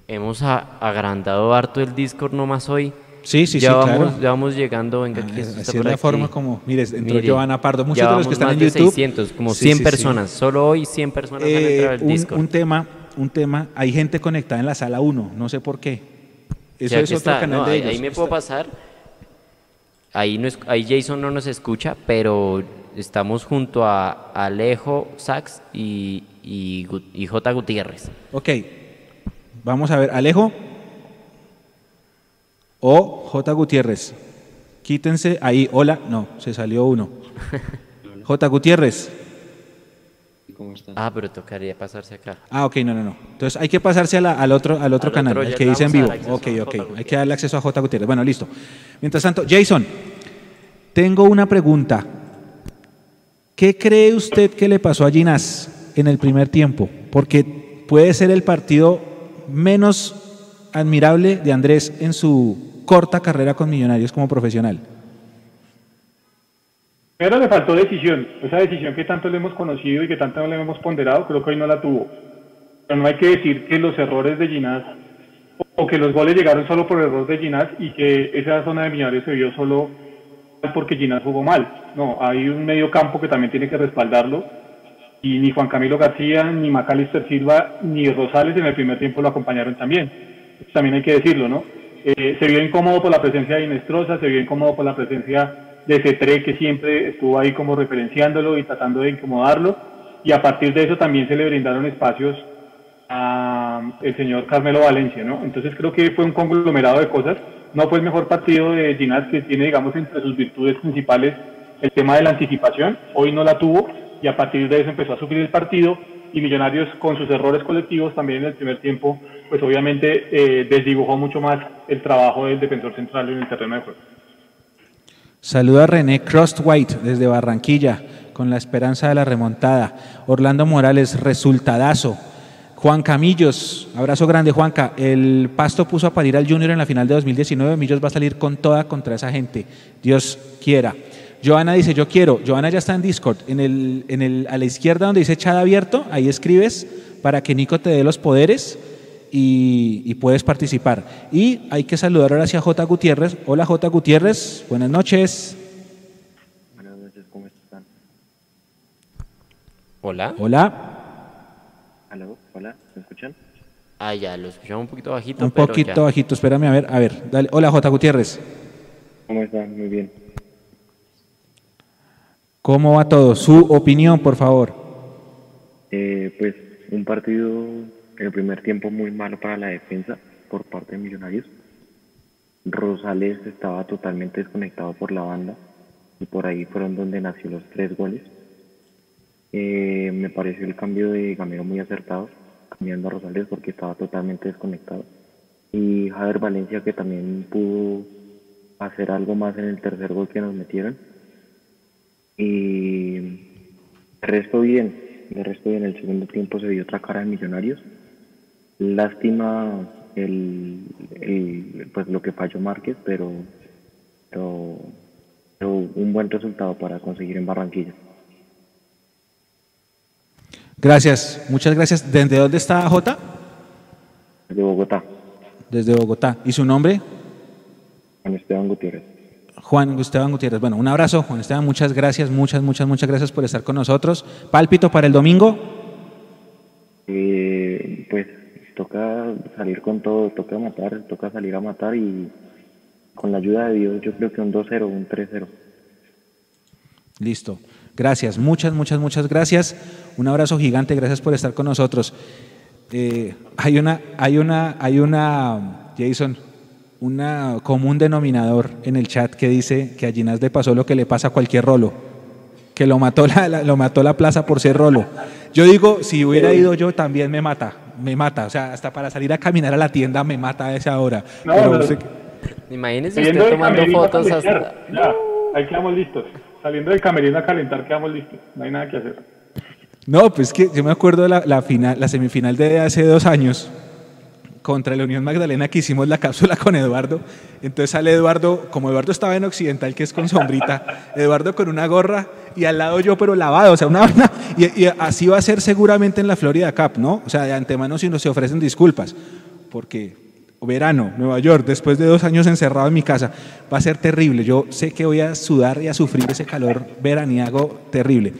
hemos agrandado harto el Discord nomás hoy.
Sí, sí,
ya
sí,
vamos,
claro.
Ya vamos llegando, venga, aquí
Ah,
está
así
por
es la
aquí.
forma como- mire, entró
Mire,
Giovanna Pardo. Muchos de los que están
más
en
de
YouTube.
600, como
Sí,
100
sí, sí.
personas. Solo hoy 100 personas han
Eh,
entrado al
un,
Discord.
un tema, un tema, hay gente conectada en la sala 1, no sé por qué. Eso
Sí,
es otro
está,
canal
no,
de
ahí,
ellos.
ahí me puedo pasar. Ahí, no es- ahí Jason no nos escucha, pero estamos junto a Alejo Sax y, y, y J. Gutiérrez.
Ok, vamos a ver, Alejo o J. Gutiérrez. Quítense ahí. Hola. No, se salió uno. J. Gutiérrez.
¿Cómo están? Ah, pero tocaría pasarse acá.
Ah, ok, no, no, no. Entonces hay que pasarse a la- al otro, al otro
Al
canal,
otro
el que dice en vivo. Ok, ok. Hay que darle acceso a J. Gutiérrez. Bueno, listo. Mientras tanto, Jason, tengo una pregunta. ¿Qué cree usted que le pasó a Ginás en el primer tiempo? Porque puede ser el partido menos admirable de Andrés en su corta carrera con Millonarios como profesional.
Pero le faltó decisión, esa decisión que tanto le hemos conocido y que tanto le hemos ponderado, creo que hoy no la tuvo. Pero no hay que decir que los errores de Ginás o que los goles llegaron solo por error de Ginás y que esa zona de Millonarios se vio solo porque Ginás jugó mal. No, hay un medio campo que también tiene que respaldarlo y ni Juan Camilo García, ni Macalister Silva, ni Rosales en el primer tiempo lo acompañaron también. Eso también hay que decirlo, ¿no? Eh, se vio incómodo por la presencia de Inestrosa, se vio incómodo por la presencia de Cetré, que siempre estuvo ahí como referenciándolo y tratando de incomodarlo, y a partir de eso también se le brindaron espacios el señor Carmelo Valencia, ¿no? Entonces creo que fue un conglomerado de cosas. No fue el mejor partido de Ginás, que tiene, digamos, entre sus virtudes principales el tema de la anticipación. Hoy no la tuvo y a partir de eso empezó a sufrir el partido y Millonarios con sus errores colectivos también en el primer tiempo, pues obviamente eh, desdibujó mucho más el trabajo del defensor central en el terreno de juego.
Saluda a René Crostwhite desde Barranquilla con la esperanza de la remontada. Orlando Morales, resultadazo. Juan Camillos, abrazo grande Juanca. El Pasto puso a parir al Junior en la final de 2019. Millos va a salir con toda contra esa gente. Dios quiera. Joana dice, yo quiero. Joana ya está en Discord. En el, en el, a la izquierda donde dice chat abierto, ahí escribes para que Nico te dé los poderes y, y puedes participar. Y hay que saludar ahora hacia J. Gutiérrez. Hola J. Gutiérrez, buenas noches.
Buenas noches, ¿cómo están?
Hola.
Hola.
¿Aló? ¿Hola? ¿Me escuchan?
Ah, ya, lo escuchamos un poquito bajito.
Un
pero
poquito
ya.
bajito, espérame a ver, a ver, dale. Hola J. Gutiérrez,
¿Cómo están? Muy bien.
¿cómo va todo? Su opinión, por favor.
Eh, pues un partido el primer tiempo muy malo para la defensa por parte de Millonarios. Rosales estaba totalmente desconectado por la banda y por ahí fueron donde nació los tres goles. Eh, me pareció el cambio de Gamero muy acertado, cambiando a Rosales porque estaba totalmente desconectado. Y Javier Valencia que también pudo hacer algo más en el tercer gol que nos metieron. Y de resto bien, de resto bien, el segundo tiempo se vio otra cara de Millonarios. Lástima el, el- pues lo que falló Márquez, pero, pero, pero un buen resultado para conseguir en Barranquilla.
Gracias, muchas gracias. ¿Desde dónde está J?
De Bogotá,
Desde Bogotá. ¿Y su nombre?
Juan Esteban Gutiérrez.
Juan Esteban Gutiérrez. Bueno, un abrazo, Juan Esteban. Muchas gracias, muchas, muchas, muchas gracias por estar con nosotros. Pálpito para el domingo.
Eh, toca salir con todo, toca matar, toca salir a matar y con la ayuda de Dios yo creo que un 2-0, un 3-0.
Listo. Gracias, muchas, muchas, muchas gracias. Un abrazo gigante, gracias por estar con nosotros. Eh, hay una, hay una, hay una, Jason, una común denominador en el chat que dice que a Ginás le pasó lo que le pasa a cualquier rolo, que lo mató la, la- lo mató la plaza por ser rolo. Yo digo, si hubiera ido yo también me mata, me mata, o sea, hasta para salir a caminar a la tienda me mata a esa hora.
No,
Pero
no.
sé-
Imagínese
Saliendo
usted
del
tomando
camerino a
fotos
calentar,
hasta...
Ya, ahí quedamos listos. Saliendo del camerino a calentar, quedamos listos. No hay nada que hacer.
No, pues que yo me acuerdo de la, la final, la semifinal de hace dos años contra la Unión Magdalena que hicimos la cápsula con Eduardo. Entonces sale Eduardo, como Eduardo estaba en Occidental, que es con sombrita, Eduardo con una gorra y al lado yo, pero lavado, o sea, una vaina. Y, así va a ser seguramente en la Florida Cup, ¿no? O sea, de antemano si nos se ofrecen disculpas, porque verano, Nueva York, después de dos años encerrado en mi casa, va a ser terrible. Yo sé que voy a sudar y a sufrir ese calor veraniago terrible.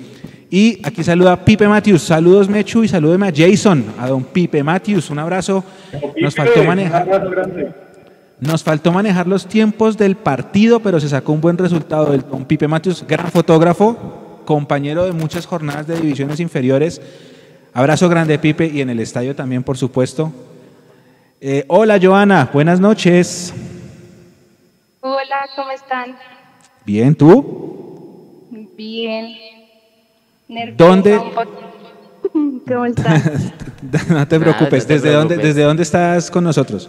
Y aquí saluda Pipe Matthews. Saludos Mechu y salúdeme a Jason, a don Pipe Matthews. Un abrazo. Nos faltó manejar. Nos faltó manejar los tiempos del partido, pero se sacó un buen resultado del don Pipe Matthews, gran fotógrafo, compañero de muchas jornadas de divisiones inferiores. Abrazo grande, Pipe, y en el estadio también, por supuesto. Eh, hola, Joana, buenas noches.
Hola, ¿cómo están?
Bien, ¿tú?
Bien. Nerviosa
¿Dónde?
un. ¿Cómo están?
no te preocupes.
no te
¿Desde, Dónde. ¿Desde dónde estás con nosotros?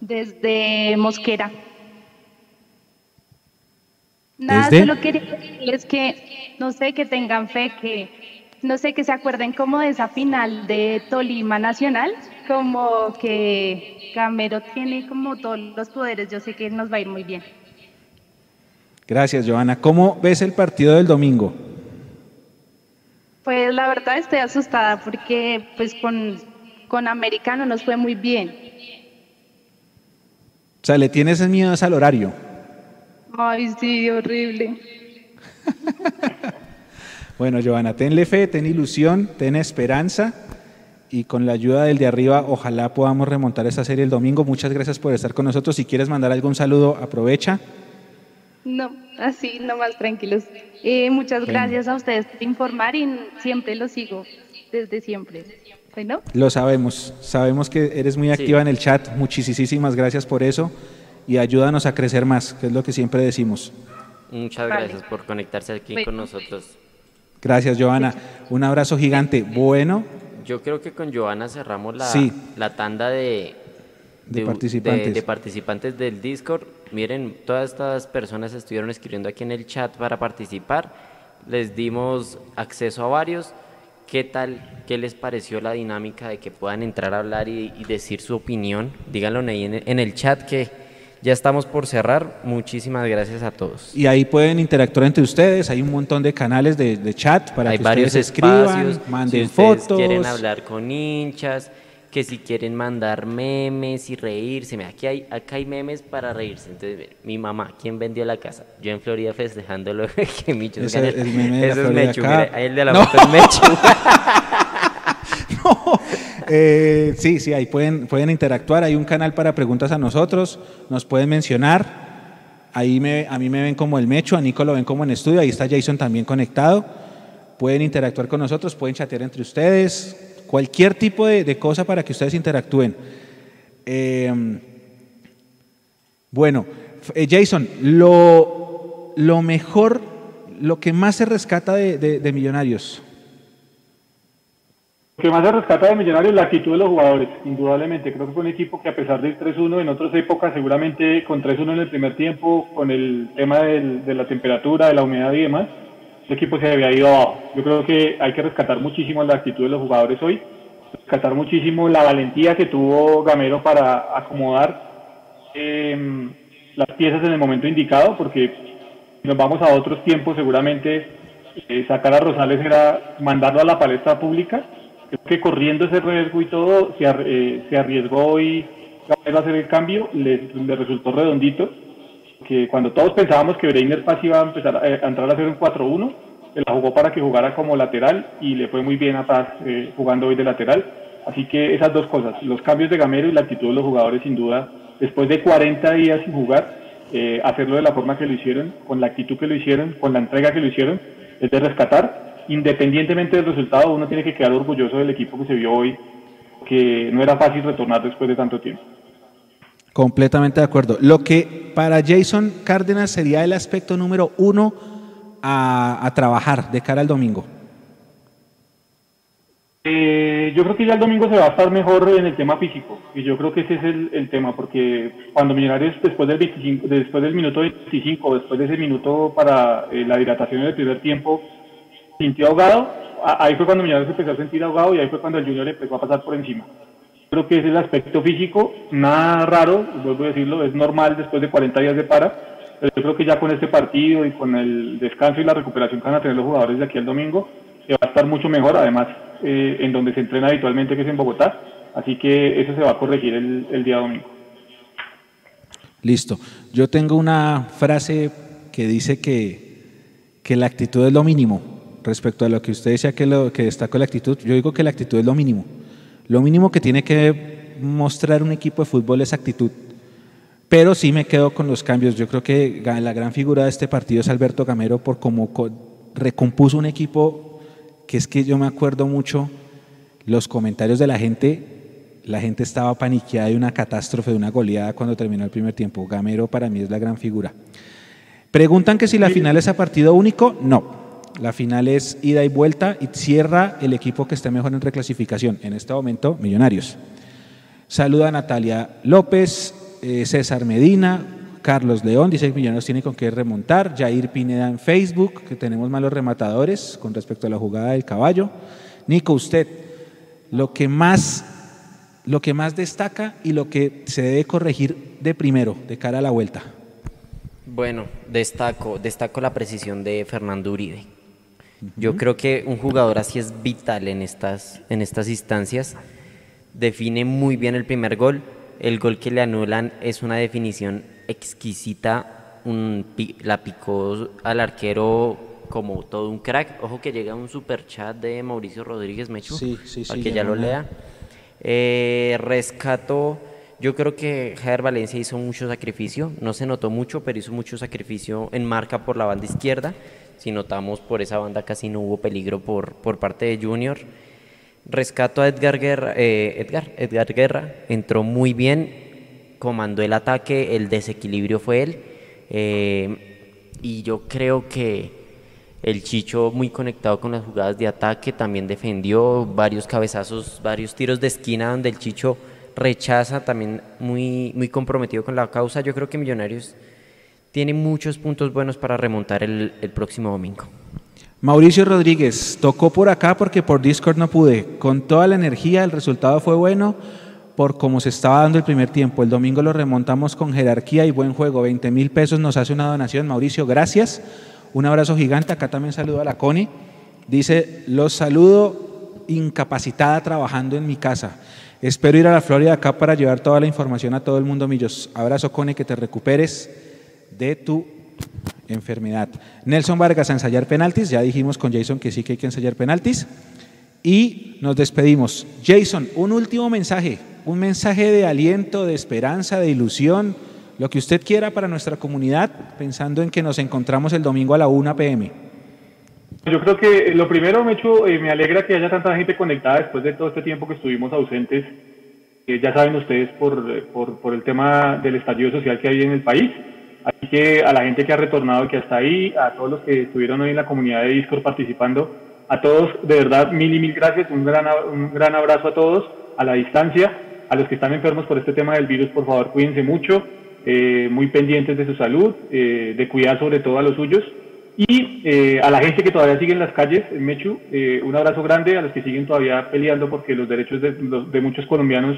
Desde Mosquera. Nada,
¿Desde?
solo quería decirles que, no sé, que tengan fe, que, no sé, que se acuerden como de esa final de Tolima Nacional, como que Gamero tiene como todos los poderes, yo sé que nos va a ir muy bien.
Gracias, Joana. ¿Cómo ves el partido del domingo?
Pues la verdad estoy asustada porque pues con, con América no nos fue muy bien.
O sea, ¿le tienes miedo al horario?
Ay, sí, horrible.
Bueno, Joana, tenle fe, ten ilusión, ten esperanza y con la ayuda del de arriba, ojalá podamos remontar esta serie el domingo. Muchas gracias por estar con nosotros. Si quieres mandar algún saludo, aprovecha.
No, así, nomás tranquilos. Eh, muchas
Bueno.
gracias a ustedes por informar y siempre los sigo, desde siempre. Bueno,
Lo sabemos, sabemos que eres muy activa en el chat. Muchísimas gracias por eso y ayúdanos a crecer más, que es lo que siempre decimos.
Muchas
Vale.
gracias por conectarse aquí
Bueno.
con nosotros.
Gracias, Joana. Un abrazo gigante. Bueno,
Yo creo que con Joana cerramos la,
Sí.
la tanda de,
De participantes.
de participantes del Discord. Miren, todas estas personas estuvieron escribiendo aquí en el chat para participar. Les dimos acceso a varios. ¿Qué tal? ¿Qué les pareció la dinámica de que puedan entrar a hablar y, y decir su opinión? Díganlo ahí en, en el chat que ya estamos por cerrar. Muchísimas gracias a todos.
y ahí pueden interactuar entre ustedes. Hay un montón de canales de, de chat para
Hay
que
varios
ustedes escriban,
espacios.
manden
si ustedes
fotos.
quieren hablar con hinchas, que si quieren mandar memes y reírse. Mira, aquí hay, acá hay memes para reírse. Entonces, mi mamá, ¿quién vendió la casa? Yo en Florida festejándolo que Micho
Ese
gane.
es el meme de la
Eso es Mechu, mira, ahí el de la
No.
es Mechu.
Eh, sí, sí, ahí pueden, pueden interactuar. Hay un canal para preguntas a nosotros. Nos pueden mencionar. Ahí me, a mí me ven como el Mecho, a Nico lo ven como en estudio. Ahí está Jason también conectado. Pueden interactuar con nosotros, pueden chatear entre ustedes. Cualquier tipo de, de cosa para que ustedes interactúen. Eh, bueno, eh, Jason, lo, lo mejor, lo que más se rescata de, de- de Millonarios.
Lo que más se rescata de Millonarios es la actitud de los jugadores, indudablemente. Creo que fue un equipo que a pesar del 3-1 en otras épocas, seguramente con 3-1 en el primer tiempo, con el tema del- de la temperatura, de la humedad y demás, el equipo se había ido abajo. Yo creo que hay que rescatar muchísimo la actitud de los jugadores hoy, rescatar muchísimo la valentía que tuvo Gamero para acomodar eh, las piezas en el momento indicado, porque si nos vamos a otros tiempos, seguramente eh, sacar a Rosales era mandarlo a la palestra pública. Creo que corriendo ese riesgo y todo, se, eh, se arriesgó y Gamero a hacer el cambio, le resultó redondito. Que cuando todos pensábamos que Breiner Paz iba a empezar a, a entrar a hacer un 4-1, él la jugó para que jugara como lateral y le fue muy bien a Paz eh, jugando hoy de lateral. Así que esas dos cosas, los cambios de Gamero y la actitud de los jugadores, sin duda, después de 40 días sin jugar, eh, hacerlo de la forma que lo hicieron, con la actitud que lo hicieron, con la entrega que lo hicieron, es de rescatar. Independientemente del resultado, uno tiene que quedar orgulloso del equipo que se vio hoy, que no era fácil retornar después de tanto tiempo.
Completamente de acuerdo. Lo que para Jason Cárdenas sería el aspecto número uno a, trabajar de cara al domingo.
Eh, yo creo que ya el domingo se va a estar mejor en el tema físico y yo creo que ese es el, tema porque cuando Millonarios después del 25, después del minuto 25 después de ese minuto para eh, la hidratación en el primer tiempo sintió ahogado ahí fue cuando Millonarios empezó a sentir ahogado y ahí fue cuando el Junior empezó a pasar por encima creo que es el aspecto físico nada raro vuelvo a decirlo es normal después de 40 días de para pero yo creo que ya con este partido y con el descanso y la recuperación que van a tener los jugadores de aquí al domingo se va a estar mucho mejor, además eh, en donde se entrena habitualmente, que es en Bogotá. Así que eso se va a corregir el, el día domingo.
Listo. Yo tengo una frase que dice que, que la actitud es lo mínimo. Respecto a lo que usted decía que, lo, que destacó la actitud, yo digo que la actitud es lo mínimo. Lo mínimo que tiene que mostrar un equipo de fútbol es actitud. Pero sí me quedo con los cambios. Yo creo que la gran figura de este partido es Alberto Gamero por cómo co- recompuso un equipo que es que yo me acuerdo mucho los comentarios de la gente la gente estaba paniqueada de una catástrofe, de una goleada cuando terminó el primer tiempo. Gamero para mí es la gran figura. Preguntan que si la final es a partido único. No. La final es ida y vuelta y cierra el equipo que esté mejor en reclasificación. En este momento, Millonarios. Saluda a Natalia López, eh, César Medina, Carlos León, dice que Millonarios tiene con qué remontar. Jair Pineda en Facebook, que tenemos malos rematadores con respecto a la jugada del caballo. Nico, usted, lo que más, lo que más destaca y lo que se debe corregir de primero, de cara a la vuelta.
Bueno, destaco, destaco la precisión de Fernando Uribe. Yo creo que un jugador así es vital en estas, en estas instancias. Define muy bien el primer gol. El gol que le anulan es una definición exquisita. Un, la picó al arquero como todo un crack. Ojo que llega un super chat de Mauricio Rodríguez Mechu.
Sí, sí,
para
sí,
que
ya
ya lo lea. Eh, rescato. Yo creo que Javier Valencia hizo mucho sacrificio. No se notó mucho, pero hizo mucho sacrificio en marca por la banda izquierda. Si notamos por esa banda casi no hubo peligro por, por parte de Junior. Rescato a Edgar Guerra, eh, Edgar, Edgar Guerra, entró muy bien, comandó el ataque, el desequilibrio fue él. eh, y yo creo que el Chicho muy conectado con las jugadas de ataque, también defendió varios cabezazos, varios tiros de esquina donde el Chicho rechaza, también muy, muy comprometido con la causa. Yo creo que Millonarios tiene muchos puntos buenos para remontar el, el próximo domingo.
Mauricio Rodríguez, tocó por acá porque por Discord no pude. Con toda la energía, el resultado fue bueno por cómo se estaba dando el primer tiempo. El domingo lo remontamos con jerarquía y buen juego. 20 mil pesos nos hace una donación. Mauricio, gracias. Un abrazo gigante. Acá también saludo a la Connie. Dice, los saludo incapacitada trabajando en mi casa. Espero ir a la Florida acá para llevar toda la información a todo el mundo, Millos. Abrazo, Connie, que te recuperes de tu enfermedad. Nelson Vargas a ensayar penaltis. Ya dijimos con Jason que sí que hay que ensayar penaltis. Y nos despedimos. Jason, un último mensaje. Un mensaje de aliento, de esperanza, de ilusión. Lo que usted quiera para nuestra comunidad, pensando en que nos encontramos el domingo a la 1 pm.
Yo creo que lo primero, eh, me alegra que haya tanta gente conectada después de todo este tiempo que estuvimos ausentes. Eh, ya saben ustedes por, eh, por, por el tema del estallido social que hay en el país. Así que a la gente que ha retornado, que está ahí, a todos los que estuvieron hoy en la comunidad de Discord participando, a todos, de verdad, mil y mil gracias. Un gran, un gran abrazo a todos, a la distancia. A los que están enfermos por este tema del virus, por favor, cuídense mucho, eh, muy pendientes de su salud, eh, de cuidar sobre todo a los suyos. Y eh, a la gente que todavía sigue en las calles, en Mechu, eh, un abrazo grande a los que siguen todavía peleando porque los derechos de, de muchos colombianos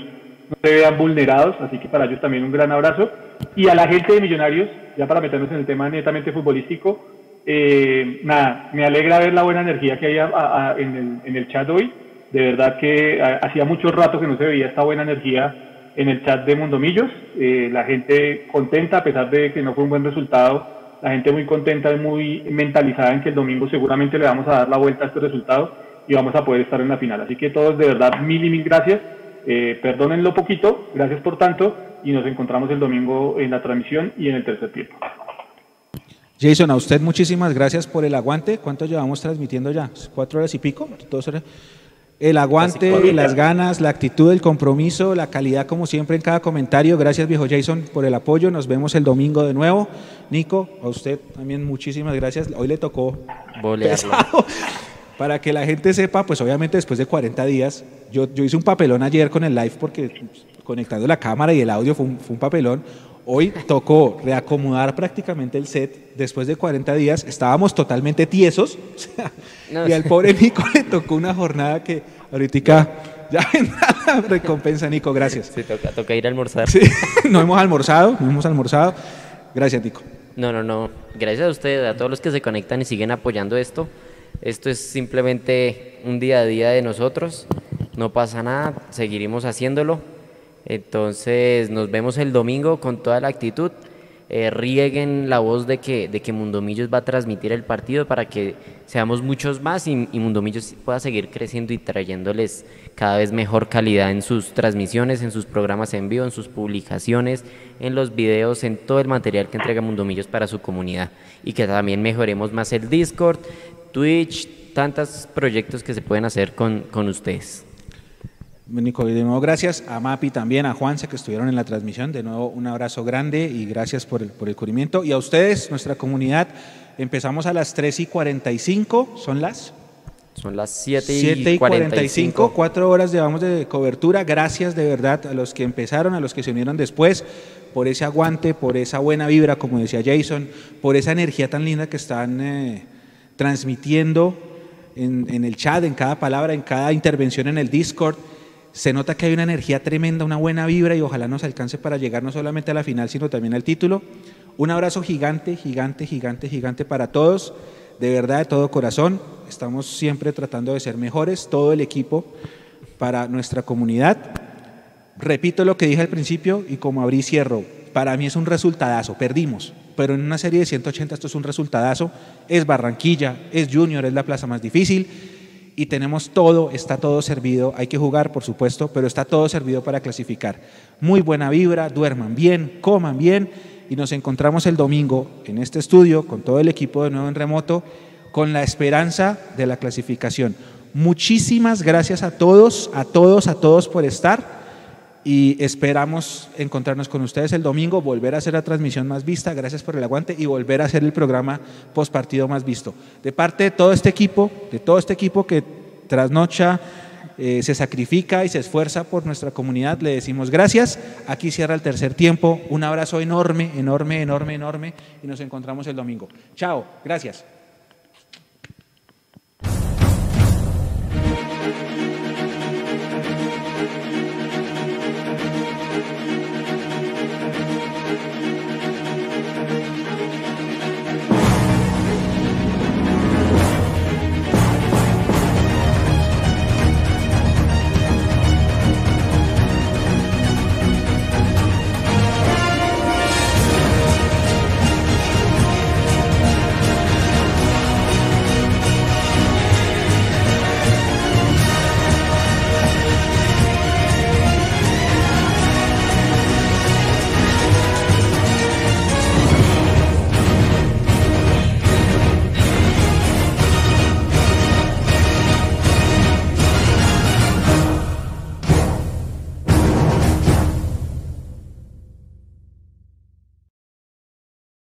no se vean vulnerados, así que para ellos también un gran abrazo. Y a la gente de Millonarios, ya para meternos en el tema netamente futbolístico, eh, nada, me alegra ver la buena energía que hay a- a- a- en, el, en el chat hoy. De verdad que hacía mucho rato que no se veía esta buena energía en el chat de Mundomillos. Eh, la gente contenta, a pesar de que no fue un buen resultado, la gente muy contenta y muy mentalizada en que el domingo seguramente le vamos a dar la vuelta a este resultado y vamos a poder estar en la final. Así que todos de verdad mil y mil gracias. Eh, perdonen lo poquito, gracias por tanto y nos encontramos el domingo en la transmisión y en el tercer tiempo.
Jason, a usted muchísimas gracias por el aguante. ¿Cuánto llevamos transmitiendo ya? ¿Cuatro horas y pico? Dos horas. El aguante, las ganas, la actitud, el compromiso, la calidad como siempre en cada comentario. Gracias viejo Jason por el apoyo. Nos vemos el domingo de nuevo. Nico, a usted también muchísimas gracias. Hoy le tocó
Bolearlo.
pesado. Para que la gente sepa, pues obviamente después de 40 días, yo, yo hice un papelón ayer con el live porque pues, conectando la cámara y el audio fue un, fue un papelón. Hoy tocó reacomodar prácticamente el set después de 40 días. Estábamos totalmente tiesos. o sea,
No,
y al pobre Nico le tocó una jornada que ahorita ya vendrá la recompensa, Nico. Gracias.
Sí, toca, toca ir a almorzar.
Sí, no hemos almorzado, no hemos almorzado. Gracias, Nico.
No, no, no. Gracias a ustedes, a todos los que se conectan y siguen apoyando esto. Esto es simplemente un día a día de nosotros. No pasa nada, seguiremos haciéndolo. Entonces nos vemos el domingo con toda la actitud. Eh, rieguen la voz de que, de que Mundomillos va a transmitir el partido para que seamos muchos más y, y Mundomillos pueda seguir creciendo y trayéndoles cada vez mejor calidad en sus transmisiones, en sus programas en vivo, en sus publicaciones, en los videos, en todo el material que entrega Mundomillos para su comunidad. Y que también mejoremos más el Discord, Twitch, tantos proyectos que se pueden hacer con, con ustedes.
Nico, de nuevo gracias a Mapi también, a Juanse que estuvieron en la transmisión. De nuevo un abrazo grande y gracias por el, por el cubrimiento. Y a ustedes, nuestra comunidad, empezamos a las 3 y 45, ¿son las?
Son las 7 y,
7 y 45,
45.
cuatro horas llevamos de cobertura. Gracias de verdad a los que empezaron, a los que se unieron después, por ese aguante, por esa buena vibra, como decía Jason, por esa energía tan linda que están eh, transmitiendo en, el chat, en cada palabra, en cada intervención en el Discord. Se nota que hay una energía tremenda, una buena vibra y ojalá nos alcance para llegar no solamente a la final, sino también al título. Un abrazo gigante, gigante, gigante, gigante para todos. De verdad, de todo corazón. Estamos siempre tratando de ser mejores, todo el equipo, para nuestra comunidad. Repito lo que dije al principio y como abrí cierro. Para mí es un resultadazo. Perdimos, pero en una serie de 180 esto es un resultadazo. Es Barranquilla, es Junior, es la plaza más difícil y tenemos todo, está todo servido. Hay que jugar, por supuesto, pero está todo servido para clasificar. Muy buena vibra, duerman bien, coman bien y nos encontramos el domingo en este estudio con todo el equipo de nuevo en remoto con la esperanza de la clasificación. Muchísimas gracias a todos, a todos, a todos por estar y esperamos encontrarnos con ustedes el domingo, volver a hacer la transmisión más vista, gracias por el aguante y volver a hacer el programa post partido más visto. De parte de todo este equipo, de todo este equipo que trasnocha, eh, se sacrifica y se esfuerza por nuestra comunidad, le decimos gracias. Aquí cierra el tercer tiempo. Un abrazo enorme, enorme, enorme, enorme y nos encontramos el domingo. Chao, gracias.